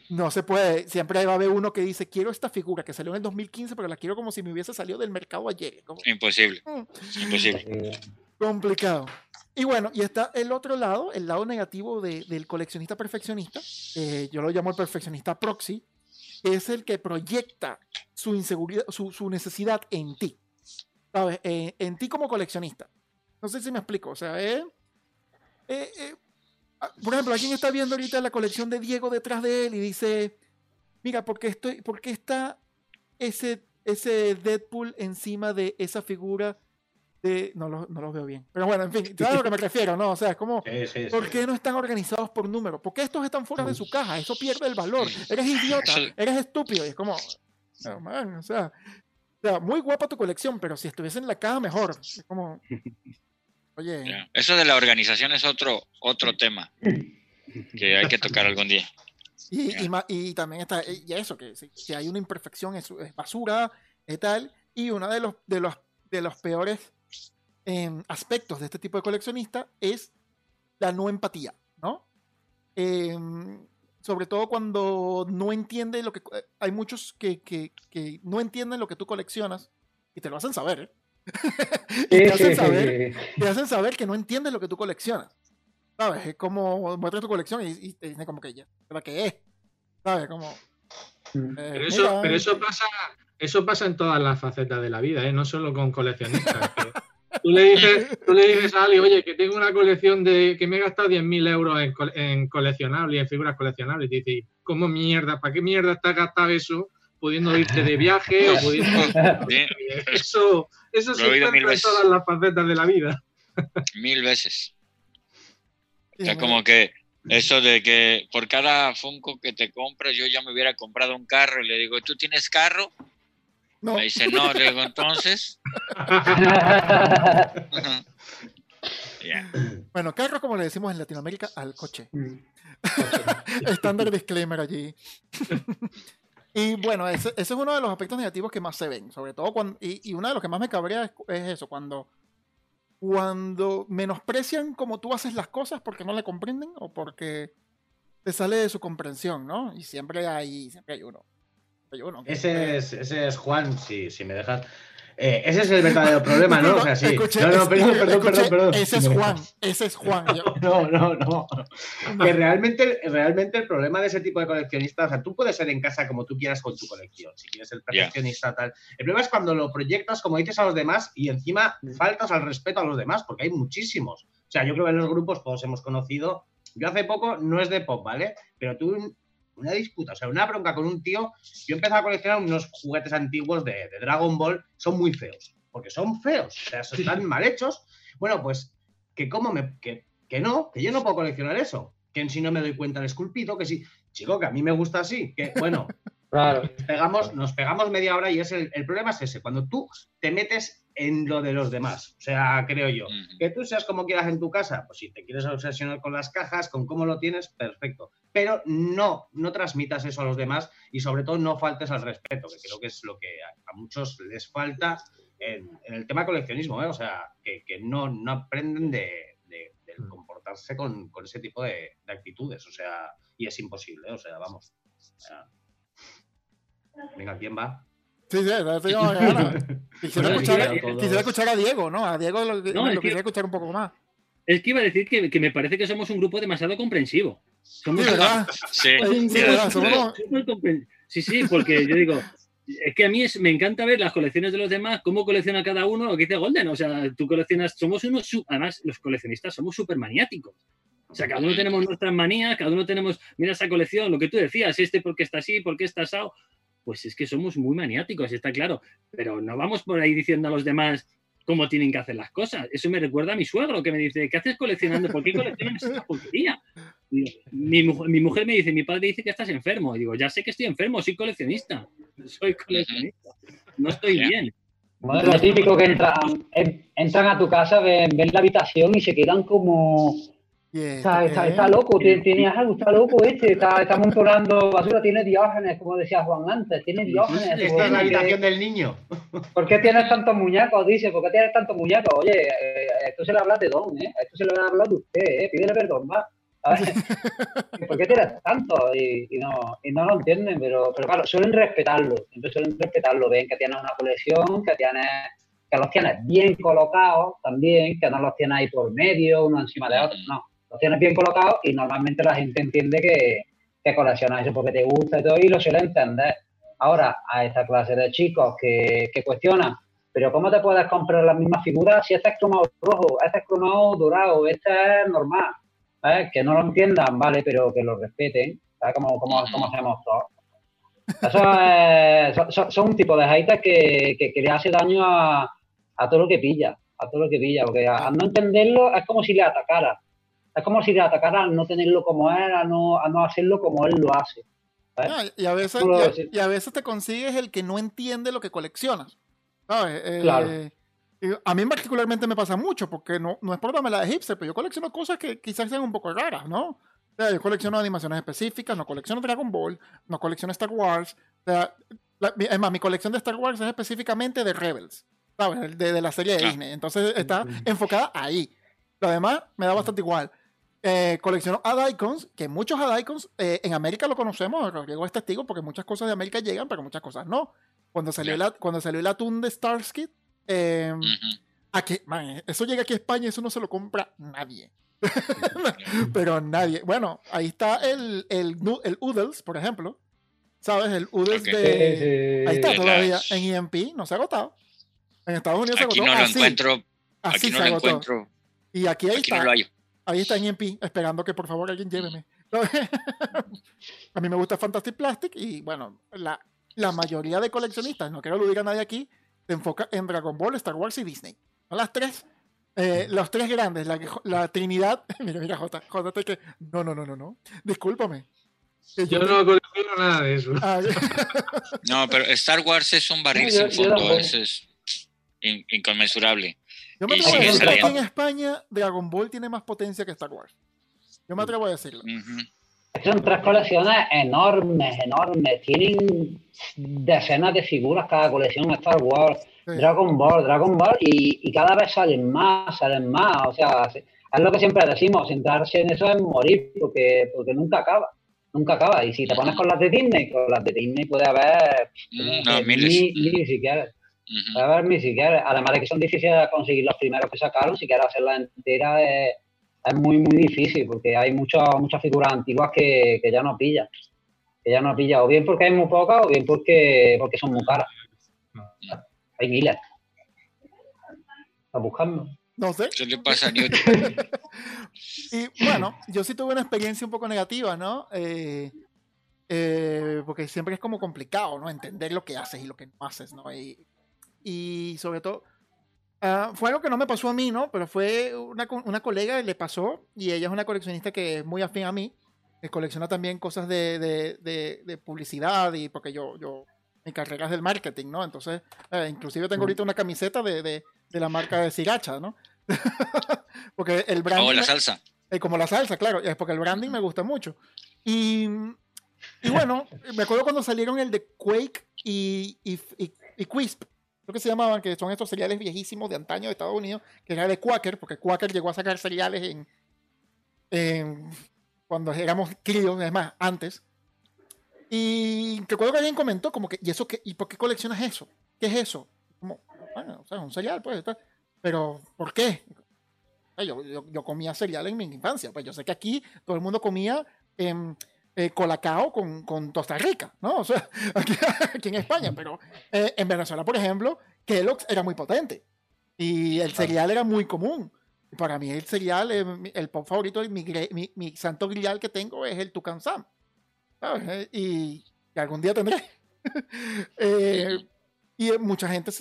no se puede, siempre va a haber uno que dice, quiero esta figura que salió en el 2015, pero la quiero como si me hubiese salido del mercado ayer. Imposible, mm. imposible. Complicado. Y bueno, y está el otro lado, el lado negativo del coleccionista perfeccionista, yo lo llamo el perfeccionista proxy, es el que proyecta su inseguridad, su, necesidad en ti. ¿Sabes? Eh, en ti como coleccionista. No sé si me explico. O sea, eh, eh, ah, por ejemplo, alguien está viendo ahorita la colección de Diego detrás de él y dice, mira, ¿por qué, estoy, por qué está ese, ese Deadpool encima de esa figura no, los, no los veo bien. Pero bueno, en fin, ¿sabes a lo que me refiero? ¿no? O sea, es como, ¿por qué no están organizados por número? ¿Por qué estos están fuera de su caja? Eso pierde el valor. Eres idiota, eres estúpido. Y es como, o sea, muy guapa tu colección, pero si estuviese en la caja, mejor. Es como, (laughs) oye. Eso de la organización es otro, otro tema que hay que tocar algún día. Y, y, también está y eso, que si, hay una imperfección es, basura y tal. Y uno de los, de los, de los peores Em, aspectos de este tipo de coleccionista es la no empatía, ¿no? Em, sobre todo cuando no entiende lo que... Eh, hay muchos que, que, que, no entienden lo que tú coleccionas y te lo hacen saber, ¿eh? (laughs) te, hacen saber te hacen saber que no entiendes lo que tú coleccionas. ¿Sabes? Es como muestras tu colección y, te dicen como que ya, ¿para qué es? ¿Sabes? Como... Mm. Eh, pero, eso, pero eso pasa eso pasa en todas las facetas de la vida, ¿eh? no solo con coleccionistas. Tú le dices, tú le dices a alguien, oye, que tengo una colección de que me he gastado 10.000 euros en, en coleccionables y en figuras coleccionables. Y dice, ¿cómo mierda? ¿Para qué mierda estás gastado eso? Pudiendo irte de viaje o pudiendo. (laughs) Eso, eso se encuentra en todas las facetas de la vida. Mil veces. O sea, como que eso de que por cada Funko que te compras, yo ya me hubiera comprado un carro y le digo, ¿tú tienes carro? Me dice, no, digo, entonces. (laughs) Bueno, carro, como le decimos en Latinoamérica, al coche. Mm. (laughs) Estándar disclaimer allí. y bueno, ese, es uno de los aspectos negativos que más se ven, sobre todo cuando, y, uno de los que más me cabrea es, eso, cuando, cuando menosprecian como tú haces las cosas porque no le comprenden o porque te sale de su comprensión, ¿no? Y siempre hay, siempre hay uno. Ese, es, ese es Juan, si, si me dejas. Eh, ese es el verdadero problema, ¿no? O sea, sí. no, no, perdón, perdón, perdón, perdón, Ese es Juan, ese es Juan. (laughs) No, no, no. Que realmente, realmente el problema de ese tipo de coleccionistas, o sea, tú puedes ser en casa como tú quieras con tu colección, si quieres ser perfeccionista, tal. El problema es cuando lo proyectas, como dices, a los demás y encima mm. faltas al respeto a los demás, porque hay muchísimos. O sea, yo creo que en los grupos todos hemos conocido. Yo hace poco, no es de pop, ¿vale? Pero tuve una disputa, o sea, una bronca con un tío. Yo empecé a coleccionar unos juguetes antiguos de, Dragon Ball, son muy feos, porque son feos, o sea, están mal hechos. Bueno, pues que como me, que, que no, que yo no puedo coleccionar eso, que si no me doy cuenta del esculpido, que si, chico, que a mí me gusta así, que bueno, (laughs) nos, pegamos, nos pegamos media hora y es el, el problema es ese, cuando tú te metes en lo de los demás. O sea, creo yo. Que tú seas como quieras en tu casa, pues si te quieres obsesionar con las cajas, con cómo lo tienes, perfecto. Pero no, no transmitas eso a los demás y sobre todo no faltes al respeto, que creo que es lo que a, muchos les falta en, el tema coleccionismo, ¿eh? O sea, que, no, no aprenden de, mm. comportarse con, ese tipo de, actitudes. O sea, y es imposible, ¿eh? o sea, vamos. Venga, ¿quién va? Sí, sí, (laughs) Quisiera, escuchar, quisiera escuchar a Diego, ¿no? A Diego lo, quisiera escuchar un poco más. Es que iba a decir que, que, me parece que somos un grupo demasiado comprensivo. Somos sí, ¿verdad? (laughs) Sí, sí, ¿verdad? (laughs) sí, sí, porque yo digo, es que a mí es, me encanta ver las colecciones de los demás, cómo colecciona cada uno, lo que dice Golden. O sea, tú coleccionas, somos unos, además, los coleccionistas somos súper maniáticos. O sea, cada uno tenemos nuestras manías, cada uno tenemos, mira esa colección, lo que tú decías, este porque está así, porque está asado pues es que somos muy maniáticos, está claro, pero no vamos por ahí diciendo a los demás cómo tienen que hacer las cosas. Eso me recuerda a mi suegro que me dice, ¿qué haces coleccionando? ¿Por qué coleccionas esa porquería? Mi, mi, mujer me dice, mi padre dice que estás enfermo. Y digo, ya sé que estoy enfermo, soy coleccionista. Soy coleccionista. No estoy bien. Bueno, lo típico que entran, entran a tu casa, ven la habitación y se quedan como Está, está, está, loco, tiene, algo, está loco este, está, está montonando basura, tiene diógenes, como decía Juan antes, tiene diógenes. esta es la habitación del niño. (laughs) ¿Por qué tienes tantos muñecos? Dice, ¿por qué tienes tantos muñecos? Oye, eh, esto se le habla de Don, ¿eh? Esto se le habla de usted, ¿eh? Pídele perdón, va. (laughs) ¿Por qué tienes tanto? Y, y, no, y no lo entienden, pero, pero claro, suelen respetarlo, entonces suelen respetarlo, ven que tienes una colección, que tienes que los tienes bien colocados también, que no los tienes ahí por medio, uno encima de otro, no lo tienes bien colocado y normalmente la gente entiende que, que coleccionas eso porque te gusta y todo y lo suele entender. Ahora, a esta clase de chicos que, que cuestionan, pero ¿cómo te puedes comprar las mismas figuras si este es cromado rojo, este es cromado dorado, este es normal? Que no lo entiendan, vale, pero que lo respeten, ¿sabes? Como, como, como hacemos todos. Eso son, un tipo de haters que, que, que, le hace daño a, a todo lo que pilla, a todo lo que pilla, porque al no entenderlo es como si le atacara. Es como si te atacara a no tenerlo como él, a no, a no hacerlo como él lo hace. y, a veces, y, a, veces te consigues el que no entiende lo que coleccionas. Eh, claro. a mí particularmente me pasa mucho, porque no, no es por darme la de hipster, pero yo colecciono cosas que quizás sean un poco raras, ¿no? O sea, yo colecciono animaciones específicas, no colecciono Dragon Ball, no colecciono Star Wars. O sea, es más, mi colección de Star Wars es específicamente de Rebels, ¿sabes? De, de la serie de Disney. Entonces está enfocada ahí. Lo demás me da bastante igual. Eh, coleccionó Icons, que muchos Adaicons eh, en América lo conocemos, Rodrigo es testigo porque muchas cosas de América llegan, pero muchas cosas no. Cuando salió, cuando salió el atún de Starskid, eh, eso llega aquí a España y eso no se lo compra nadie. (laughs) pero nadie. Bueno, ahí está el, el, el Oodles, por ejemplo. ¿Sabes? El Oodles de. ahí está todavía en EMP, no se ha agotado. En Estados Unidos se agotó. No lo encuentro. Aquí no lo encuentro. Y aquí ahí está. Ahí está en EMP, esperando que por favor alguien lléveme. (laughs) a mí me gusta Fantastic Plastic y bueno, la, la mayoría de coleccionistas, no quiero lo a nadie aquí, se enfoca en Dragon Ball, Star Wars y Disney. Son las tres, eh, los tres grandes, la, la Trinidad. (laughs) mira, mira, J, J, que. No, no, no, no, no. Discúlpame. Yo no colecciono nada de eso. Ah, (laughs) no, pero Star Wars es un barril sin fondo, eso es inconmensurable. Yo me atrevo a decir que en España Dragon Ball tiene más potencia que Star Wars. Yo me atrevo a decirlo. Son tres colecciones enormes, enormes. Tienen decenas de figuras cada colección Star Wars, Dragon Ball, Dragon Ball, y, cada vez salen más, salen más. O sea, es lo que siempre decimos, centrarse en eso es morir, porque, porque nunca acaba. Nunca acaba. Y si te pones con las de Disney, con las de Disney puede haber mm, no, miles. Ni, ni siquiera. Ni siquiera. Además de que son difíciles de conseguir los primeros que sacaron, si quieres hacerla entera es es muy, muy difícil porque hay muchas muchas figuras antiguas que, ya no pillan. Que ya no pillan, o bien porque hay muy pocas o bien porque, porque son muy caras. Hay miles. ¿Estás buscando? No sé. ¿Qué le pasa a (laughs) y bueno, yo sí tuve una experiencia un poco negativa, ¿no? Eh, eh, porque siempre es como complicado, ¿no? Entender lo que haces y lo que no haces, ¿no? Y, y sobre todo, Ah, fue algo que no me pasó a mí, ¿no? Pero fue una, una colega le pasó y ella es una coleccionista que es muy afín a mí. Que colecciona también cosas de, de, de, publicidad y porque yo, yo, mi carrera es del marketing, ¿no? Entonces, eh, inclusive tengo ahorita una camiseta de, la marca de Siracha, ¿no? (laughs) porque el branding... Como la salsa. Eh, como la salsa, claro. Es porque el branding me gusta mucho. Y, y bueno, me acuerdo cuando salieron el de Quake y, y, y, y Quisp lo que se llamaban, que son estos cereales viejísimos de antaño de Estados Unidos, que era de Quaker, porque Quaker llegó a sacar cereales en, cuando éramos críos, es más, antes. Y recuerdo que alguien comentó como que, ¿y eso qué? ¿Y por qué coleccionas eso? ¿Qué es eso? Como, bueno, o sea, un cereal, pues, pero ¿por qué? Yo, yo, comía cereal en mi infancia, pues yo sé que aquí todo el mundo comía eh, colacao con, con Costa Rica, ¿no? O sea, (laughs) aquí, en España, pero eh, en Venezuela, por ejemplo, Kellogg's era muy potente y el cereal era muy común. Para mí el cereal, eh, el pop favorito, mi, mi, mi, santo grial que tengo es el Tucán Sam. ¿sabes? Y, algún día tendré. (laughs) y mucha gente,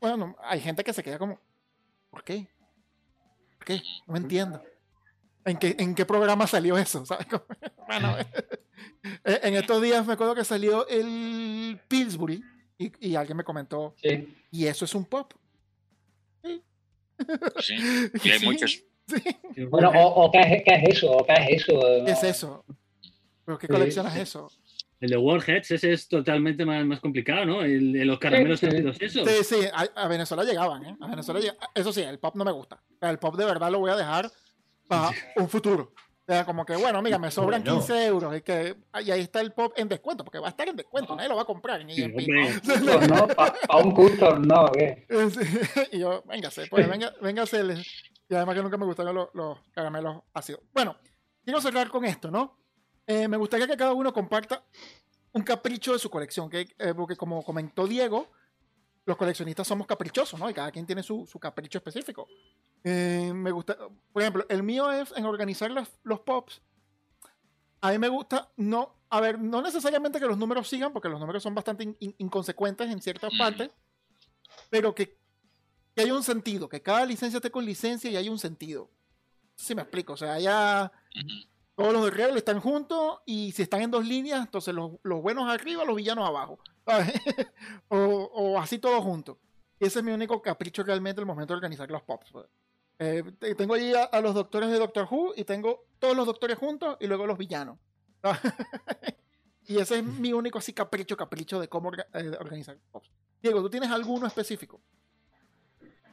bueno, hay gente que se queda como, ¿por qué? ¿Por qué? No entiendo. ¿En qué, ¿En qué programa salió eso? (laughs) ¿Sabes? Bueno, (laughs) eh, en estos días me acuerdo que salió el Pillsbury y, y alguien me comentó, y eso es un pop. Sí, sí. y (laughs) hay muchos. Bueno, o, qué, es, qué, es, eso, o qué es eso. ¿Qué es eso? ¿Pero qué coleccionas eso? El de Warheads, ese es totalmente más, más complicado, ¿no? El de los caramelos sí, esos. Sí, sí, a, Venezuela llegaban, ¿eh? A Venezuela Eso sí, el pop no me gusta. El pop de verdad lo voy a dejar para un futuro. O sea, como que, bueno, mira, me sobran 15 euros y, que, y ahí está el pop en descuento, porque va a estar en descuento, nadie lo va a comprar en EMP. no, (laughs) a un custom, no, ¿qué? y yo, véngase, pues, venga, véngase. Y además que nunca me gustaron los, los caramelos ácidos. Bueno, quiero cerrar con esto, ¿no? Eh, me gustaría que cada uno comparta un capricho de su colección, que, eh, porque como comentó Diego, los coleccionistas somos caprichosos, ¿no? Y cada quien tiene su, su capricho específico. Eh, me gusta, por ejemplo, el mío es en organizar los pops. A mí me gusta, no, a ver, no necesariamente que los números sigan, porque los números son bastante inconsecuentes en ciertas partes, pero que, que haya un sentido, que cada licencia esté con licencia y hay un sentido. Si me explico, o sea, ya todos los reales están juntos y si están en dos líneas, entonces los, los buenos arriba, los villanos abajo. (laughs) o, o, así todos juntos. Ese es mi único capricho realmente el momento de organizar los pops. Pues. Eh, tengo allí a, los doctores de Doctor Who y tengo todos los doctores juntos y luego los villanos. (laughs) y ese es mi único así capricho, capricho de cómo eh, organizar. Diego, ¿tú tienes alguno específico?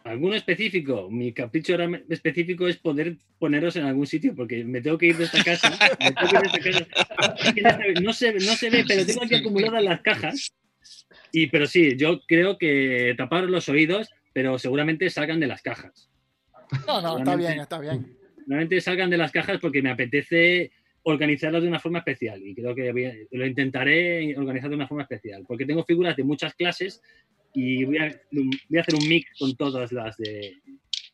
¿Alguno específico? Mi capricho ahora específico es poder poneros en algún sitio, porque me tengo que ir de esta casa. No, se, no se ve, pero tengo aquí acumuladas las cajas. Y, pero sí, yo creo que tapar los oídos, pero seguramente salgan de las cajas. No, no, está bien, está bien. Normalmente salgan de las cajas porque me apetece organizarlos de una forma especial y creo que lo intentaré organizar de una forma especial porque tengo figuras de muchas clases y voy a, hacer un mix con todas las de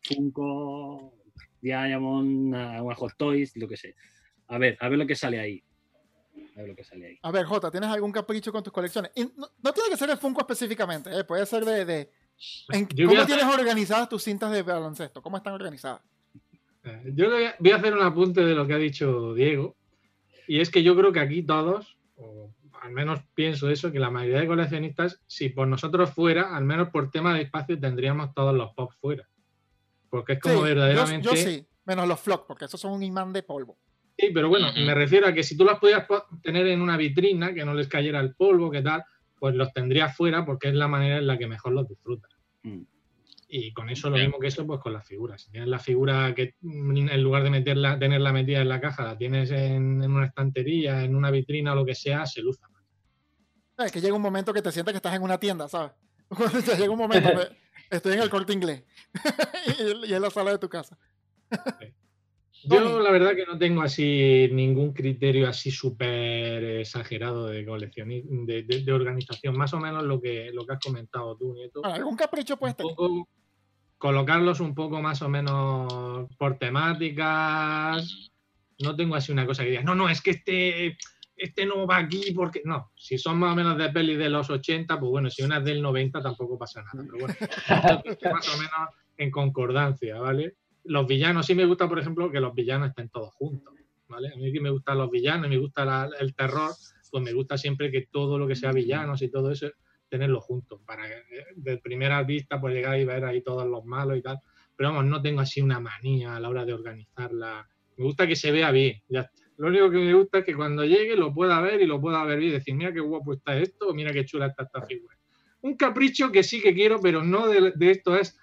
Funko, Diamond, Hot Toys, lo que sé. A ver, a ver lo que sale ahí. A ver lo que sale ahí. A ver, Jota, ¿tienes algún capricho con tus colecciones? no, tiene que ser de Funko específicamente, ¿eh? puede ser de ¿Cómo tienes organizadas tus cintas de baloncesto? ¿Cómo están organizadas? Eh, yo voy a hacer un apunte de lo que ha dicho Diego. Y es que yo creo que aquí todos al menos pienso eso, que la mayoría de coleccionistas, si por nosotros fuera, al menos por tema de espacio, tendríamos todos los pop fuera. Porque es como verdaderamente. Yo, sí, menos los flock, porque esos son un imán de polvo. Sí, pero bueno, me refiero a que si tú los pudieras tener en una vitrina, que no les cayera el polvo, que tal, pues los tendrías fuera porque es la manera en la que mejor los disfrutas. Mm. Y con eso lo mismo que eso, pues con las figuras. Si tienes la figura que mm, en lugar de meterla, tenerla metida en la caja, la tienes en, una estantería, en una vitrina o lo que sea, se luza Es que llega un momento que te sientes que estás en una tienda, ¿sabes? (laughs) llega un momento, (laughs) estoy en el corte inglés (laughs) y, en la sala de tu casa. Yo la verdad que no tengo así ningún criterio así súper exagerado de colección, de, de, organización, más o menos lo que, lo que has comentado tú, Nieto. ¿Algún capricho puesto? Colocarlos un poco más o menos por temáticas. No tengo así una cosa que digas, no, no, es que este, este no va aquí porque. No, si son más o menos de peli de los 80, pues bueno, si una es del 90 tampoco pasa nada. Pero bueno, (laughs) más o menos en concordancia, ¿vale? Los villanos, sí me gusta, por ejemplo, que los villanos estén todos juntos, ¿vale? A mí que me gustan los villanos, me gusta el terror, pues me gusta siempre que todo lo que sea villanos y todo eso, tenerlo juntos, para eh, de primera vista pues llegar y ver ahí todos los malos y tal, pero vamos, no tengo así una manía a la hora de organizarla, me gusta que se vea bien, ya Lo único que me gusta es que cuando llegue lo pueda ver y lo pueda ver bien y decir, mira qué guapo está esto, mira qué chula está esta figura. Un capricho que sí que quiero, pero no de esto es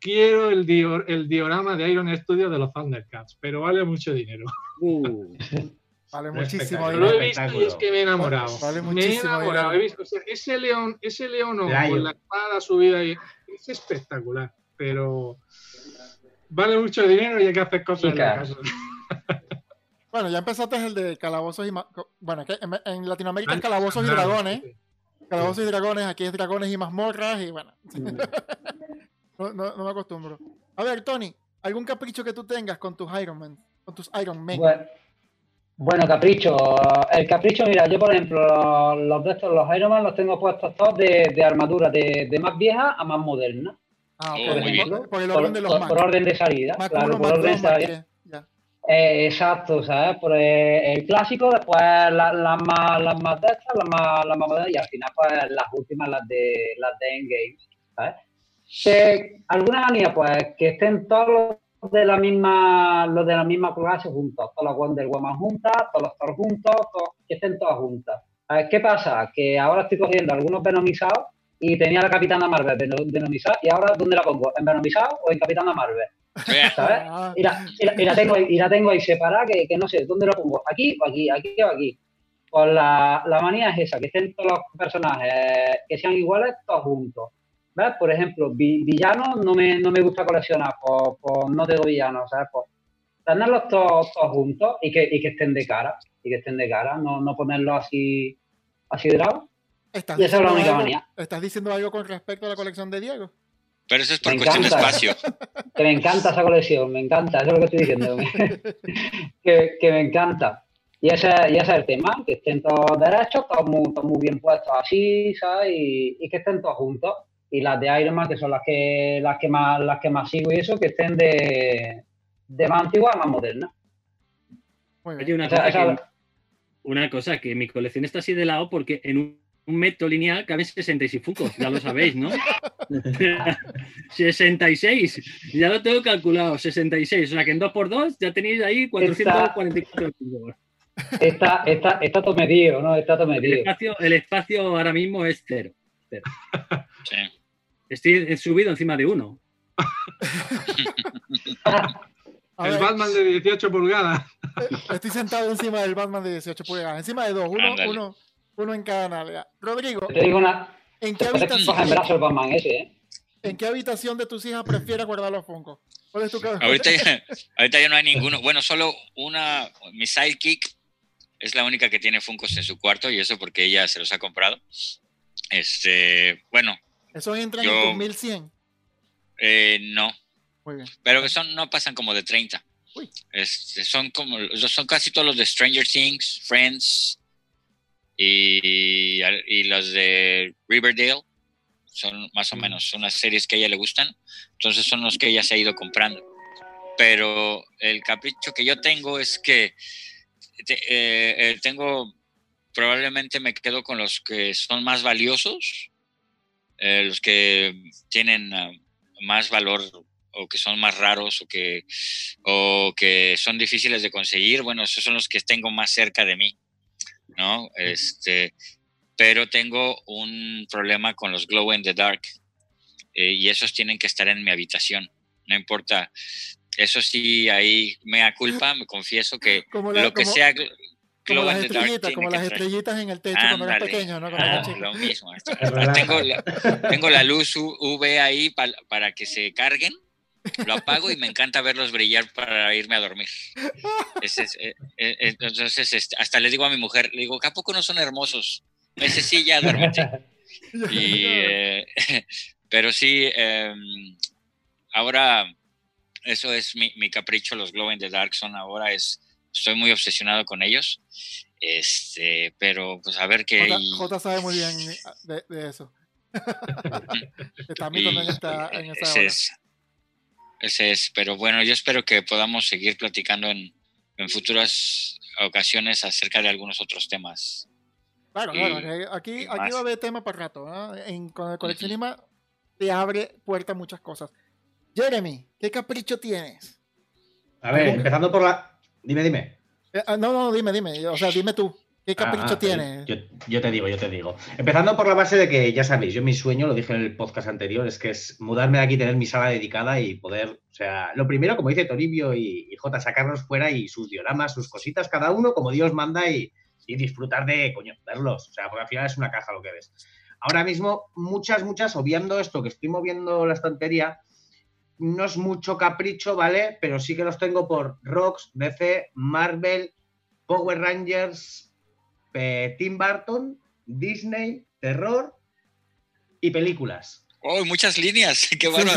quiero el, el diorama de Iron Studio de los Thundercats, pero vale mucho dinero. Uh. vale (laughs) muchísimo dinero. Lo he visto y es que me he enamorado. Vale me he enamorado. He visto, ese león, ese león con la espada subida ahí, es espectacular, pero vale mucho dinero y hay que hacer cosas en la casa. (laughs) Bueno, ya empezaste el de calabozos y... Bueno, en Latinoamérica es calabozos y dragones. Calabozos y dragones, aquí es dragones y mazmorras y bueno. (laughs) Mm. No, no, me acostumbro. A ver, Tony, ¿algún capricho que tú tengas con tus Iron Man? Con tus Iron Man. Bueno, capricho. El capricho, mira, yo por ejemplo, los de estos, los Iron Man, los tengo puestos todos de, de armadura de, más vieja a más moderna. Ah. Por, ejemplo, por, el orden de los por, orden de salida. claro, por orden de salida. Eh, exacto, ¿sabes? Por el, clásico, después las más, las más de estas, las más, las más modernas, y al final, pues las últimas, las de, las de Endgame, ¿sabes? Que alguna manía, pues, que estén todos los de la misma, los de la misma clase juntos, todos los Wonder Woman juntas, todos los Thor juntos, que estén todas juntas. A ver, ¿qué pasa? Que ahora estoy cogiendo algunos venomizados y tenía la Capitana Marvel venomizada y ahora ¿dónde la pongo? ¿En venomizado o en Capitana Marvel? ¿Sabes? Y la, y la, tengo, y la tengo ahí separada que, que, no sé, ¿dónde la pongo? ¿Aquí o aquí? ¿Aquí o aquí? Pues la, la manía es esa, que estén todos los personajes que sean iguales todos juntos. Por ejemplo, villanos no me, no me gusta coleccionar, por, no tengo villanos, ¿sabes? Por tenerlos todos, juntos y que, y que, estén de cara, y que estén de cara, no, no ponerlos así, así de lado. Y esa es la única manía. ¿Estás diciendo algo con respecto a la colección de Diego? Pero eso es por cuestión de espacio. (laughs) Que me encanta esa colección, me encanta, eso es lo que estoy diciendo. (laughs) que, que, me encanta. Y ese, y ese, es el tema, que estén todos derechos, todos muy, todos muy bien puestos así, ¿sabes? Y, y, que estén todos juntos y las de Iron Man, que son las que, las que, más, las que más sigo y eso, que estén de, de más antigua a más moderna. Oye, una, cosa que, una cosa, que mi colección está así de lado porque en un, metro lineal caben 66 funcos, ya lo sabéis, ¿no? (laughs) 66, ya lo tengo calculado, 66, o sea que en 2x2 ya tenéis ahí 444 funcos. Está, está, está todo medido, ¿no? Está todo medido. El espacio, el espacio ahora mismo es cero. cero. (laughs) Sí. Estoy subido encima de uno. (laughs) el Batman de 18 pulgadas. Estoy sentado encima del Batman de 18 pulgadas. Encima de dos. Uno, uno, uno en cada nalga. Rodrigo. Te digo una. ¿En qué habitación? El Batman ese, ¿eh? ¿En qué habitación de tus hijas prefieres guardar los Funko? ¿Cuál es tu ahorita, ya, ahorita ya no hay ninguno. Bueno, solo una, mi sidekick es la única que tiene Funkos en su cuarto y eso porque ella se los ha comprado. Este, bueno, ¿Eso entra en 2100? Eh, no. Muy bien. Pero son, no pasan como de 30. Este, son como son casi todos los de Stranger Things, Friends y, y los de Riverdale. Son más o mm. menos unas series que a ella le gustan. Entonces son los que ella se ha ido comprando. Pero el capricho que yo tengo es que eh, eh, tengo probablemente me quedo con los que son más valiosos, eh, los que tienen ah, más valor o que son más raros o que, o que son difíciles de conseguir, bueno, esos son los que tengo más cerca de mí, ¿no? Este, pero tengo un problema con los glow in the dark eh, y esos tienen que estar en mi habitación, no importa. Eso sí, ahí me da culpa, me confieso que lo que sea como las, estrellitas, como las estrellitas en el techo cuando eras pequeño, ¿no? Ah, lo mismo. tengo, la, tengo, la, luz UV ahí para que se carguen lo apago y me encanta verlos brillar para irme a dormir. Eh, eh, entonces, este, hasta le digo a mi mujer, le digo, ¿a poco no son hermosos? Ese sí, ya duérmete. (laughs) Eh, (laughs) pero sí, em, ahora eso es mi, capricho, los Glow in the Dark son ahora, es, estoy muy obsesionado con ellos. Este, pero pues a ver qué. J, sabe muy bien de, eso. (laughs) También está en esa hora. Ese es, pero bueno, yo espero que podamos seguir platicando en, futuras ocasiones acerca de algunos otros temas. Claro, claro, aquí, aquí va a haber tema para rato. En, con el coleccionismo te abre puerta a muchas cosas. Jeremy, ¿qué capricho tienes? A ver, empezando por la... Dime, dime. Eh, ah, no, no, dime, dime. O sea, dime tú. ¿Qué ah, capricho ah, tienes? Yo, te digo, yo te digo. Empezando por la base de que, ya sabéis, yo mi sueño, lo dije en el podcast anterior, es que es mudarme de aquí, tener mi sala dedicada y poder, o sea, lo primero, como dice Toribio y, y J, sacarlos fuera y sus dioramas, sus cositas, cada uno como Dios manda y, disfrutar de, coño, verlos. O sea, porque al final es una caja lo que ves. Ahora mismo, muchas, muchas, obviando esto, que estoy moviendo la estantería, no es mucho capricho, ¿vale? Pero sí que los tengo por Rocks, DC, Marvel, Power Rangers, eh, Tim Burton, Disney, terror y películas. Oh, muchas líneas, (laughs) qué bueno.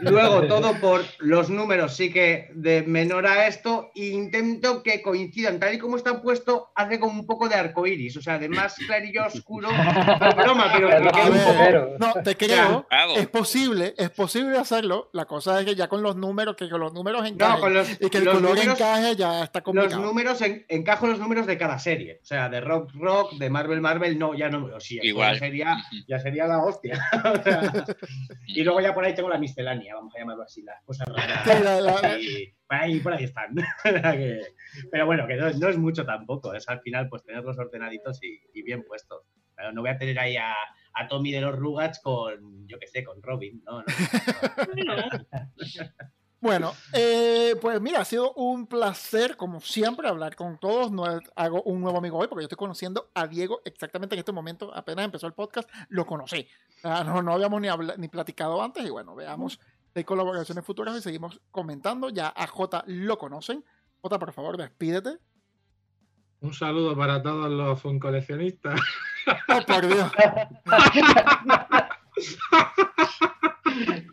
Luego, (laughs) todo por los números, sí que de menor a esto, e intento que coincidan, tal y como está puesto, hace como un poco de arcoiris, o sea, de más clarillo oscuro. (laughs) broma, pero No, te creo, es posible, es posible hacerlo. La cosa es que ya con los números, que con los números encajen y que el color encaje ya está complicado. Los números, encajo los números de cada serie, o sea, de Rock Rock, de Marvel Marvel, no, ya no, sí, Igual. Ya sería, ya sería la hostia. Y luego ya por ahí tengo la miscelánea, vamos a llamarlo así, las cosas raras. (laughs) y por ahí, por ahí están. (laughs) pero bueno, que no, es mucho tampoco, es al final pues tenerlos ordenaditos y, bien puestos. Pero no voy a tener ahí a, Tommy de los Rugats con, yo qué sé, con Robin, ¿no? (laughs) Bueno, eh, pues mira, ha sido un placer, como siempre, hablar con todos. No hago un nuevo amigo hoy porque yo estoy conociendo a Diego exactamente en este momento. Apenas empezó el podcast, lo conocí. no, no habíamos ni, ni platicado antes y bueno, veamos de colaboraciones futuras y seguimos comentando. Ya a J lo conocen. J, por favor, despídete. Un saludo para todos los fun coleccionistas. Oh, por Dios.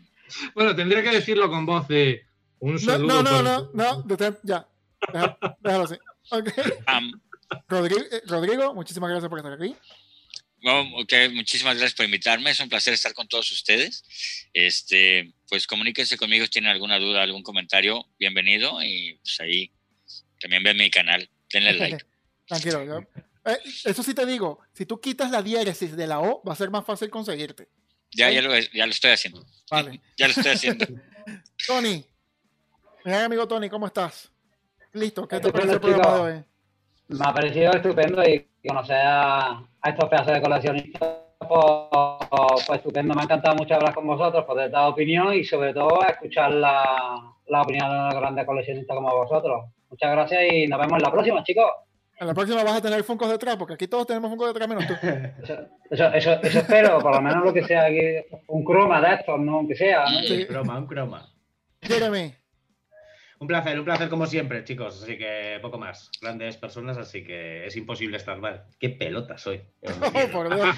(laughs) Bueno, tendría que decirlo con voz de un saludo. No, no, no, no, ya. Déjalo, así. Eh, Rodrigo, muchísimas gracias por estar aquí. muchísimas gracias por invitarme. Es un placer estar con todos ustedes. Este, pues comuníquense conmigo si tienen alguna duda, algún comentario. Bienvenido. Y pues ahí también ven mi canal. Denle (laughs) like. Tranquilo. Eh, eso sí te digo, si tú quitas la diéresis de la O, va a ser más fácil conseguirte. Ya, ya, lo, ya lo estoy haciendo. Vale. (laughs) ya lo estoy haciendo. (laughs) Tony, mi amigo Tony, ¿cómo estás? Listo, ¿qué te parece el programa de hoy? Me ha parecido estupendo y conocer a, estos pedazos de coleccionistas, pues, pues, estupendo. Me ha encantado mucho hablar con vosotros, poder dar opinión y sobre todo escuchar la, la opinión de un grande coleccionista como vosotros. Muchas gracias y nos vemos en la próxima, chicos. En la próxima vas a tener Funkos detrás, porque aquí todos tenemos Funkos detrás menos tú. (laughs) Eso, eso, eso, espero, por lo menos lo que sea aquí, un croma de estos, ¿no? Aunque sea. Un croma, un croma. Jeremy. Un placer, un placer como siempre, chicos. Así que poco más. Grandes personas, así que es imposible estar mal. Qué pelota soy. (laughs) Oh, por Dios.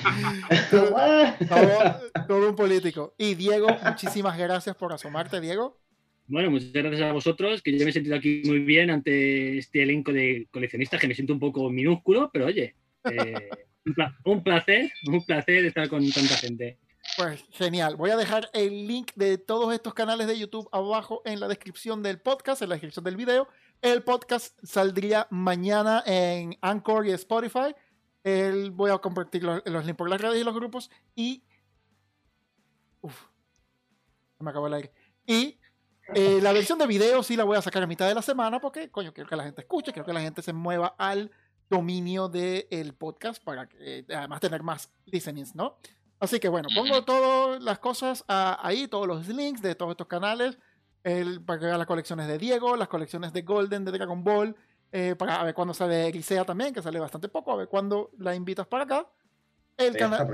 (laughs) todo un político. Y Diego, muchísimas gracias por asomarte, Diego. Bueno, muchas gracias a vosotros, que yo me he sentido aquí muy bien ante este elenco de coleccionistas que me siento un poco minúsculo, pero oye, eh, (laughs) un placer, un placer estar con tanta gente. Pues genial. Voy a dejar el link de todos estos canales de YouTube abajo en la descripción del podcast, en la descripción del video. El podcast saldría mañana en Anchor y Spotify. El, voy a compartir los, links por las redes y los grupos. Y. Uf. Me acabó el aire. Y eh, la versión de video sí la voy a sacar a mitad de la semana porque, coño, quiero que la gente escuche, quiero que la gente se mueva al dominio del podcast para que, además tener más listenings, ¿no? Así que bueno, pongo todas las cosas ahí, todos los links de todos estos canales, el, para que vean las colecciones de Diego, las colecciones de Golden, de Dragon Ball, eh, para ver cuándo sale Grisea también, que sale bastante poco, a ver cuándo la invitas para acá. El canal,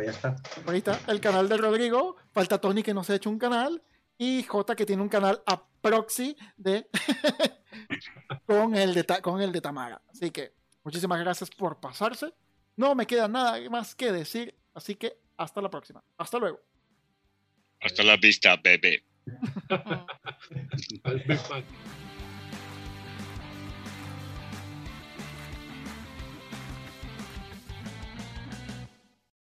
Ahí está, el canal de Rodrigo, falta Tony que no se ha hecho un canal, y J que tiene un canal a proxy de (laughs) con, el de con el de Tamara. Así que muchísimas gracias por pasarse. No me queda nada más que decir, así que hasta la próxima. Hasta luego. Hasta la vista, bebé. (laughs)